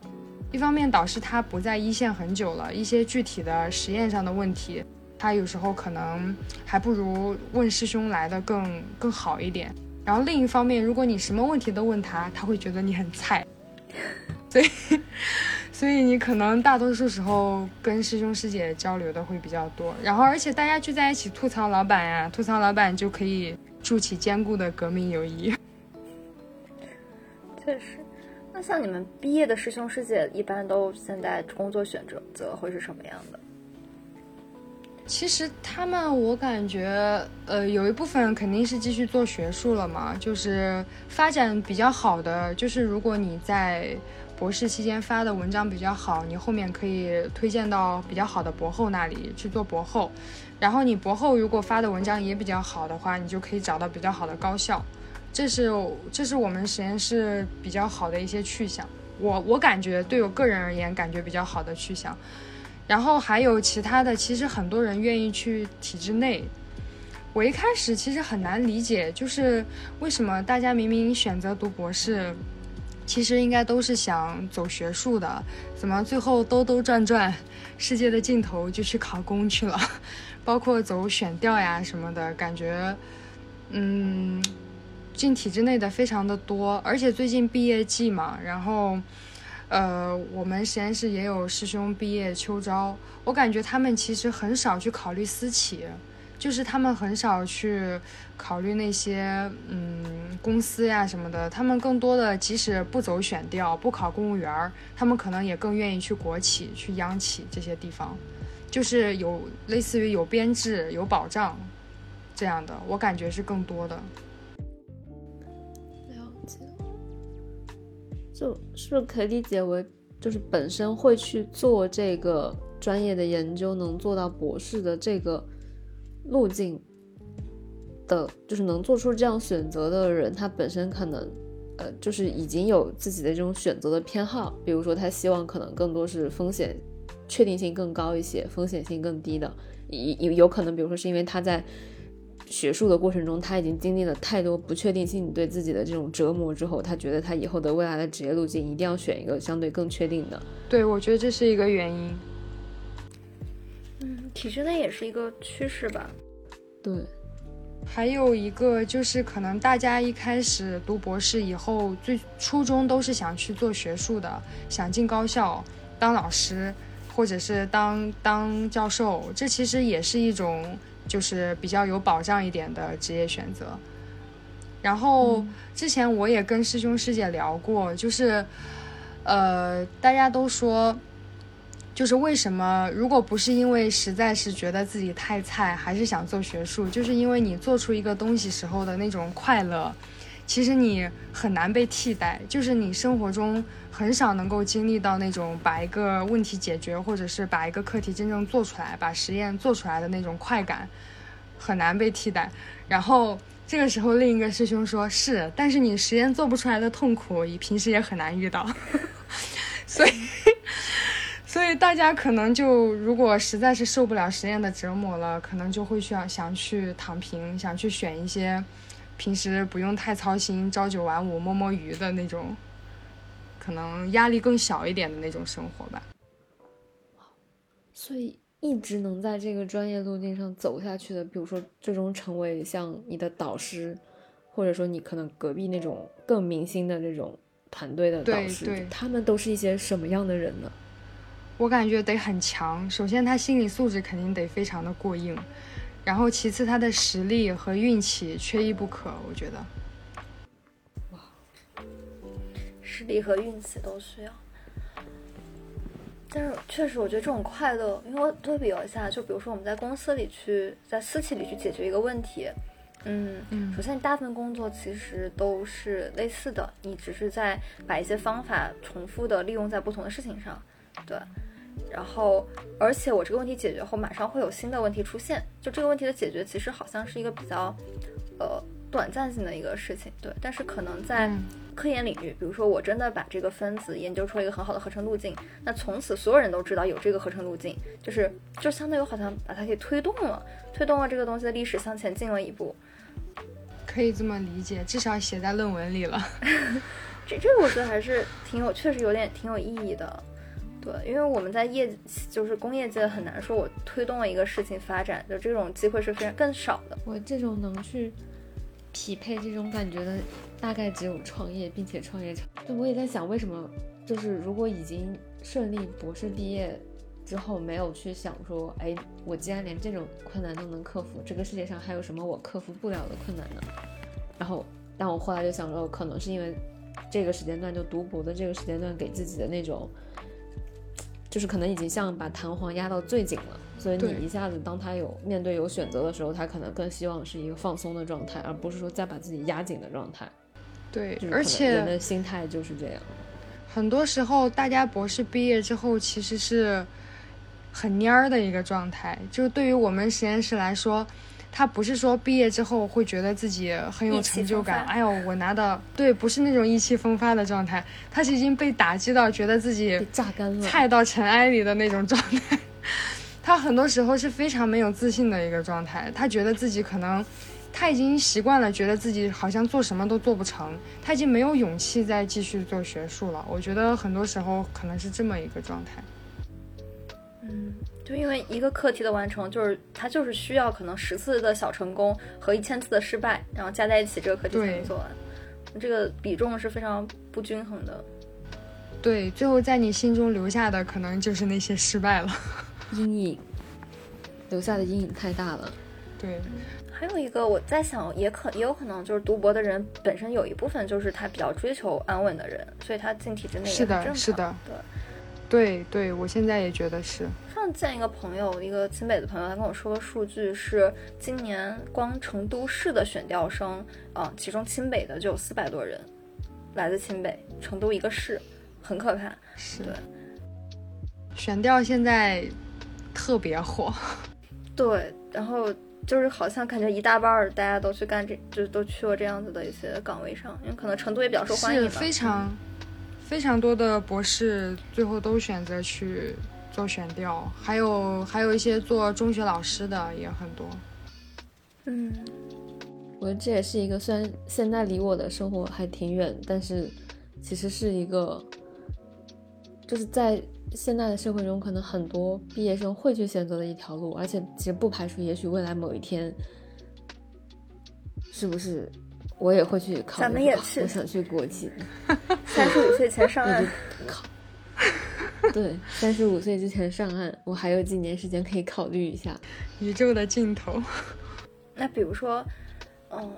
[SPEAKER 1] 一方面导师他不在一线很久了，一些具体的实验上的问题。他有时候可能还不如问师兄来的更更好一点。然后另一方面，如果你什么问题都问他，他会觉得你很菜。所以，所以你可能大多数时候跟师兄师姐交流的会比较多。然后，而且大家聚在一起吐槽老板呀，吐槽老板就可以筑起坚固的革命友谊。
[SPEAKER 3] 确实。那像你们毕业的师兄师姐，一般都现在工作选择则会是什么样的？
[SPEAKER 1] 其实他们，我感觉，呃，有一部分肯定是继续做学术了嘛，就是发展比较好的，就是如果你在博士期间发的文章比较好，你后面可以推荐到比较好的博后那里去做博后，然后你博后如果发的文章也比较好的话，你就可以找到比较好的高校，这是这是我们实验室比较好的一些去向，我我感觉对我个人而言，感觉比较好的去向。然后还有其他的，其实很多人愿意去体制内。我一开始其实很难理解，就是为什么大家明明选择读博士，其实应该都是想走学术的，怎么最后兜兜转转，世界的尽头就去考公去了？包括走选调呀什么的，感觉，嗯，进体制内的非常的多，而且最近毕业季嘛，然后。呃，我们实验室也有师兄毕业秋招，我感觉他们其实很少去考虑私企，就是他们很少去考虑那些嗯公司呀什么的，他们更多的即使不走选调，不考公务员，他们可能也更愿意去国企、去央企这些地方，就是有类似于有编制、有保障这样的，我感觉是更多的。
[SPEAKER 2] 就是不是可以理解为，就是本身会去做这个专业的研究，能做到博士的这个路径的，就是能做出这样选择的人，他本身可能，呃，就是已经有自己的这种选择的偏好。比如说，他希望可能更多是风险确定性更高一些，风险性更低的，有有可能，比如说是因为他在。学术的过程中，他已经经历了太多不确定性对自己的这种折磨之后，他觉得他以后的未来的职业路径一定要选一个相对更确定的。
[SPEAKER 1] 对，我觉得这是一个原因。
[SPEAKER 3] 嗯，体制内也是一个趋势吧。
[SPEAKER 2] 对，
[SPEAKER 1] 还有一个就是可能大家一开始读博士以后，最初衷都是想去做学术的，想进高校当老师，或者是当当教授，这其实也是一种。就是比较有保障一点的职业选择，然后之前我也跟师兄师姐聊过，就是，呃，大家都说，就是为什么如果不是因为实在是觉得自己太菜，还是想做学术，就是因为你做出一个东西时候的那种快乐，其实你很难被替代，就是你生活中很少能够经历到那种把一个问题解决，或者是把一个课题真正做出来，把实验做出来的那种快感，很难被替代。然后这个时候，另一个师兄说：“是，但是你实验做不出来的痛苦，你平时也很难遇到。”所以。所以大家可能就如果实在是受不了实验的折磨了，可能就会需要想去躺平，想去选一些平时不用太操心、朝九晚五摸摸鱼的那种，可能压力更小一点的那种生活吧。
[SPEAKER 2] 所以一直能在这个专业路径上走下去的，比如说最终成为像你的导师，或者说你可能隔壁那种更明星的那种团队的导师，他们都是一些什么样的人呢？
[SPEAKER 1] 我感觉得很强，首先他心理素质肯定得非常的过硬，然后其次他的实力和运气缺一不可，我觉得。
[SPEAKER 3] 实力和运气都需要，但是确实我觉得这种快乐，因为我对比了一下，就比如说我们在公司里去，在私企里去解决一个问题，嗯嗯，首先大部分工作其实都是类似的，你只是在把一些方法重复的利用在不同的事情上，对。然后，而且我这个问题解决后，马上会有新的问题出现。就这个问题的解决，其实好像是一个比较，呃，短暂性的一个事情，对。但是可能在科研领域，比如说我真的把这个分子研究出了一个很好的合成路径，那从此所有人都知道有这个合成路径，就是就相当于好像把它给推动了，推动了这个东西的历史向前进了一步。
[SPEAKER 1] 可以这么理解，至少写在论文里了。
[SPEAKER 3] 这这个我觉得还是挺有，确实有点挺有意义的。对，因为我们在业就是工业界很难说，我推动了一个事情发展，就这种机会是非常更少的。
[SPEAKER 2] 我这种能去匹配这种感觉的，大概只有创业，并且创业成。就我也在想，为什么就是如果已经顺利博士毕业之后，没有去想说，哎，我既然连这种困难都能克服，这个世界上还有什么我克服不了的困难呢？然后，但我后来就想说，可能是因为这个时间段就读博的这个时间段给自己的那种。就是可能已经像把弹簧压到最紧了，所以你一下子当他有面对有选择的时候，他可能更希望是一个放松的状态，而不是说再把自己压紧的状态。
[SPEAKER 1] 对，而且
[SPEAKER 2] 人的心态就是这样。
[SPEAKER 1] 很多时候，大家博士毕业之后其实是很蔫儿的一个状态，就是对于我们实验室来说。他不是说毕业之后会觉得自己很有成就感，哎呦，我拿到对，不是那种意气风发的状态，他是已经被打击到觉得自己
[SPEAKER 2] 榨干了，
[SPEAKER 1] 菜到尘埃里的那种状态。他很多时候是非常没有自信的一个状态，他觉得自己可能他已经习惯了，觉得自己好像做什么都做不成，他已经没有勇气再继续做学术了。我觉得很多时候可能是这么一个状态。
[SPEAKER 3] 嗯。就因为一个课题的完成，就是它就是需要可能十次的小成功和一千次的失败，然后加在一起，这个课题才能做完。这个比重是非常不均衡的。
[SPEAKER 1] 对，最后在你心中留下的可能就是那些失败了，
[SPEAKER 2] 阴影，留下的阴影太大了。
[SPEAKER 1] 对，
[SPEAKER 3] 还有一个我在想，也可也有可能就是读博的人本身有一部分就是他比较追求安稳的人，所以他进体制内
[SPEAKER 1] 是的，是的，
[SPEAKER 3] 对。
[SPEAKER 1] 对对，我现在也觉得是。
[SPEAKER 3] 上次见一个朋友，一个清北的朋友，他跟我说个数据是，今年光成都市的选调生，啊，其中清北的就有四百多人，来自清北，成都一个市，很可怕。
[SPEAKER 1] 是。
[SPEAKER 3] 对。
[SPEAKER 1] 选调现在特别火。
[SPEAKER 3] 对，然后就是好像感觉一大半儿大家都去干这，就都去了这样子的一些岗位上，因为可能成都也比较受欢迎。
[SPEAKER 1] 是非常。非常多的博士最后都选择去做选调，还有还有一些做中学老师的也很多。
[SPEAKER 3] 嗯，
[SPEAKER 2] 我觉得这也是一个虽然现在离我的生活还挺远，但是其实是一个，就是在现在的社会中，可能很多毕业生会去选择的一条路，而且其实不排除也许未来某一天，是不是？我也会去考，
[SPEAKER 3] 咱们也去。
[SPEAKER 2] 我想去国际，
[SPEAKER 3] 三十五岁前上岸。
[SPEAKER 2] 考。对，三十五岁之前上岸，我还有几年时间可以考虑一下。
[SPEAKER 1] 宇宙的尽头。
[SPEAKER 3] 那比如说，嗯，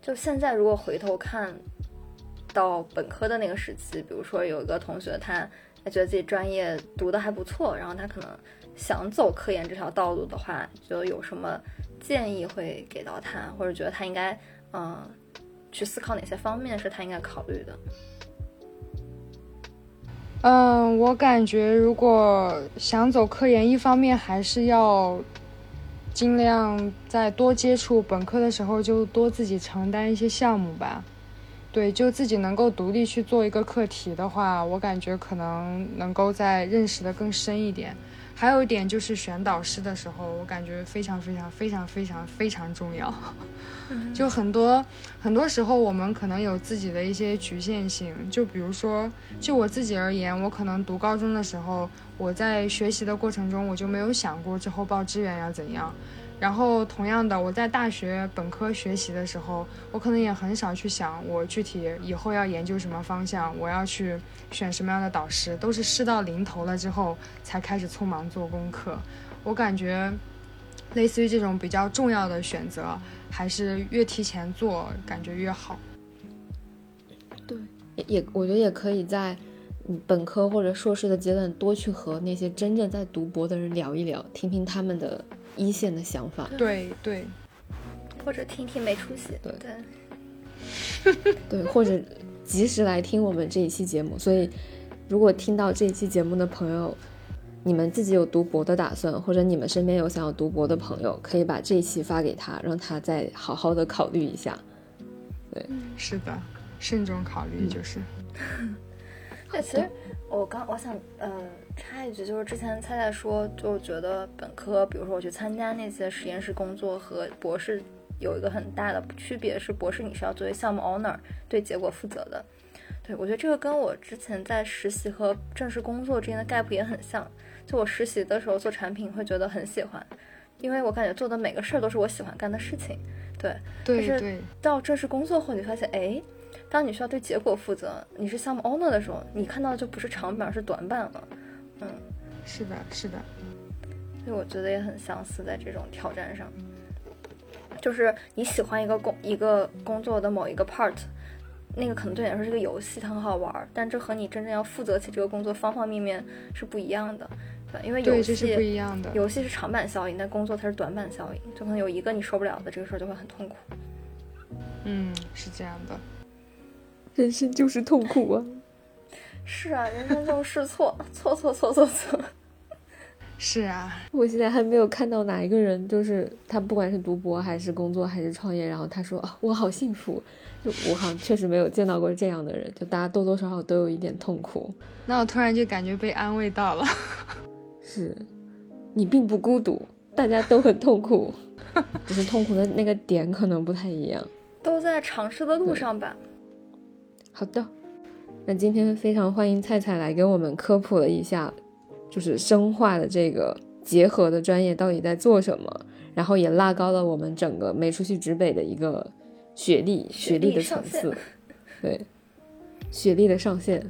[SPEAKER 3] 就现在如果回头看，到本科的那个时期，比如说有一个同学他觉得自己专业读的还不错，然后他可能想走科研这条道路的话，就有什么建议会给到他，或者觉得他应该嗯去思考哪些方面是他应该考虑的。
[SPEAKER 1] 嗯，我感觉如果想走科研，一方面还是要尽量在多接触本科的时候就多自己承担一些项目吧。对，就自己能够独立去做一个课题的话，我感觉可能能够再认识的更深一点。还有一点就是选导师的时候，我感觉非常非常非常非常非常重要。就很多很多时候，我们可能有自己的一些局限性。就比如说，就我自己而言，我可能读高中的时候，我在学习的过程中，我就没有想过之后报志愿要怎样。然后，同样的，我在大学本科学习的时候，我可能也很少去想我具体以后要研究什么方向，我要去选什么样的导师，都是事到临头了之后才开始匆忙做功课。我感觉，类似于这种比较重要的选择，还是越提前做，感觉越好。
[SPEAKER 2] 对，也，我觉得也可以在本科或者硕士的阶段多去和那些真正在读博的人聊一聊，听听他们的。一线的想法，
[SPEAKER 1] 对对，
[SPEAKER 3] 或者听听没出息，
[SPEAKER 2] 对对，对，或者及时来听我们这一期节目。所以，如果听到这一期节目的朋友，你们自己有读博的打算，或者你们身边有想要读博的朋友，可以把这一期发给他，让他再好好的考虑一下。对，
[SPEAKER 1] 是的，慎重考虑就是。
[SPEAKER 3] 对，其实我刚我想呃。插一句，就是之前菜菜说，就觉得本科，比如说我去参加那些实验室工作和博士有一个很大的区别，是博士你是要作为项目 owner 对结果负责的。对我觉得这个跟我之前在实习和正式工作之间的 gap 也很像。就我实习的时候做产品会觉得很喜欢，因为我感觉做的每个事儿都是我喜欢干的事情。对，
[SPEAKER 1] 但
[SPEAKER 3] 是到正式工作后，你发现，哎，当你需要对结果负责，你是项目 owner 的时候，你看到的就不是长板，而是短板了。嗯，
[SPEAKER 1] 是的，是的，
[SPEAKER 3] 所以我觉得也很相似，在这种挑战上，就是你喜欢一个工一个工作的某一个 part，那个可能对你来说是个游戏，它很好玩，但这和你真正要负责起这个工作方方面面是不一样的，对，因为游戏
[SPEAKER 1] 是不一样的，
[SPEAKER 3] 游戏是长板效应，但工作它是短板效应，就可能有一个你受不了的，这个事儿就会很痛苦。
[SPEAKER 1] 嗯，是这样的，
[SPEAKER 2] 人生就是痛苦啊。
[SPEAKER 3] 是啊，人生就是错，错错错错错。
[SPEAKER 1] 是啊，
[SPEAKER 2] 我现在还没有看到哪一个人，就是他不管是读博还是工作还是创业，然后他说啊我好幸福，就我好像确实没有见到过这样的人，就大家多多少少都有一点痛苦。
[SPEAKER 1] 那我突然就感觉被安慰到了。
[SPEAKER 2] 是，你并不孤独，大家都很痛苦，只是痛苦的那个点可能不太一样。
[SPEAKER 3] 都在尝试的路上吧。
[SPEAKER 2] 好的。那今天非常欢迎菜菜来给我们科普了一下，就是生化的这个结合的专业到底在做什么，然后也拉高了我们整个没出去直北的一个学历学历的层次，对，学历的上限。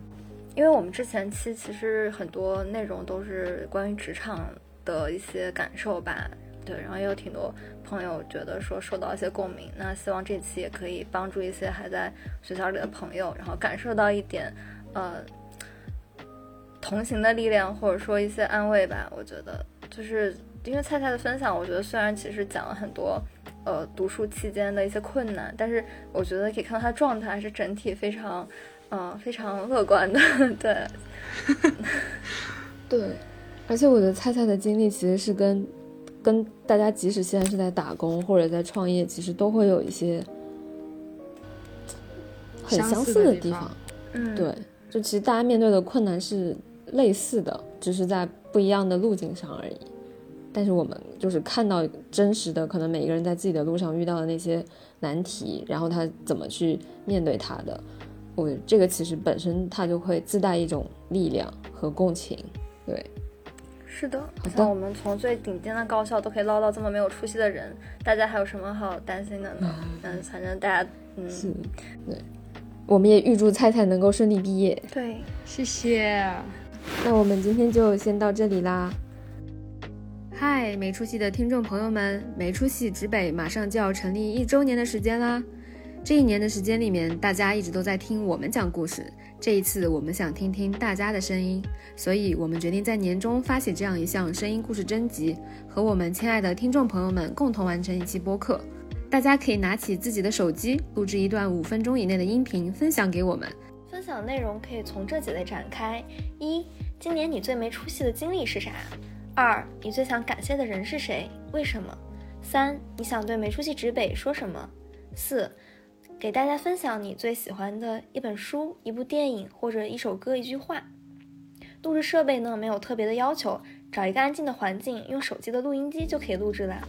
[SPEAKER 3] 因为我们之前期其实很多内容都是关于职场的一些感受吧。对，然后也有挺多朋友觉得说受到一些共鸣，那希望这期也可以帮助一些还在学校里的朋友，然后感受到一点，呃，同行的力量，或者说一些安慰吧。我觉得就是因为菜菜的分享，我觉得虽然其实讲了很多，呃，读书期间的一些困难，但是我觉得可以看到他状态是整体非常，嗯，非常乐观的。对，
[SPEAKER 2] 对，而且我觉得菜菜的经历其实是跟。跟大家即使现在是在打工或者在创业，其实都会有一些很相似的地方。
[SPEAKER 3] 嗯，
[SPEAKER 2] 对，就其实大家面对的困难是类似的，只是在不一样的路径上而已。但是我们就是看到真实的，可能每一个人在自己的路上遇到的那些难题，然后他怎么去面对他的，我这个其实本身它就会自带一种力量和共情，对。
[SPEAKER 3] 是的，好像我们从最顶尖的高校都可以捞到这么没有出息的人，大家还有什么好担心的呢？嗯，反正大家，嗯，
[SPEAKER 2] 是，对，我们也预祝菜菜能够顺利毕业。
[SPEAKER 3] 对，
[SPEAKER 1] 谢谢。
[SPEAKER 2] 那我们今天就先到这里啦。嗨，没出息的听众朋友们，没出息指北马上就要成立一周年的时间啦！这一年的时间里面，大家一直都在听我们讲故事。这一次，我们想听听大家的声音，所以我们决定在年终发起这样一项声音故事征集，和我们亲爱的听众朋友们共同完成一期播客。大家可以拿起自己的手机，录制一段五分钟以内的音频，分享给我们。
[SPEAKER 3] 分享内容可以从这几类展开：一、今年你最没出息的经历是啥？二、你最想感谢的人是谁？为什么？三、你想对没出息指北说什么？四、给大家分享你最喜欢的一本书、一部电影或者一首歌、一句话。录制设备呢没有特别的要求，找一个安静的环境，用手机的录音机就可以录制了。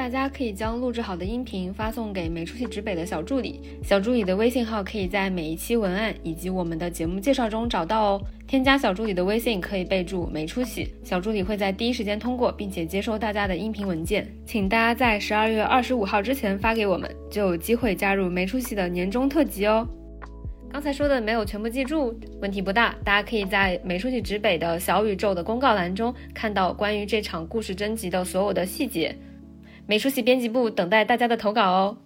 [SPEAKER 2] 大家可以将录制好的音频发送给没出息指北的小助理，小助理的微信号可以在每一期文案以及我们的节目介绍中找到哦。添加小助理的微信可以备注“没出息”，小助理会在第一时间通过，并且接收大家的音频文件。请大家在十二月二十五号之前发给我们，就有机会加入没出息的年终特辑哦。刚才说的没有全部记住，问题不大，大家可以在没出息指北的小宇宙的公告栏中看到关于这场故事征集的所有的细节。美术系编辑部等待大家的投稿哦。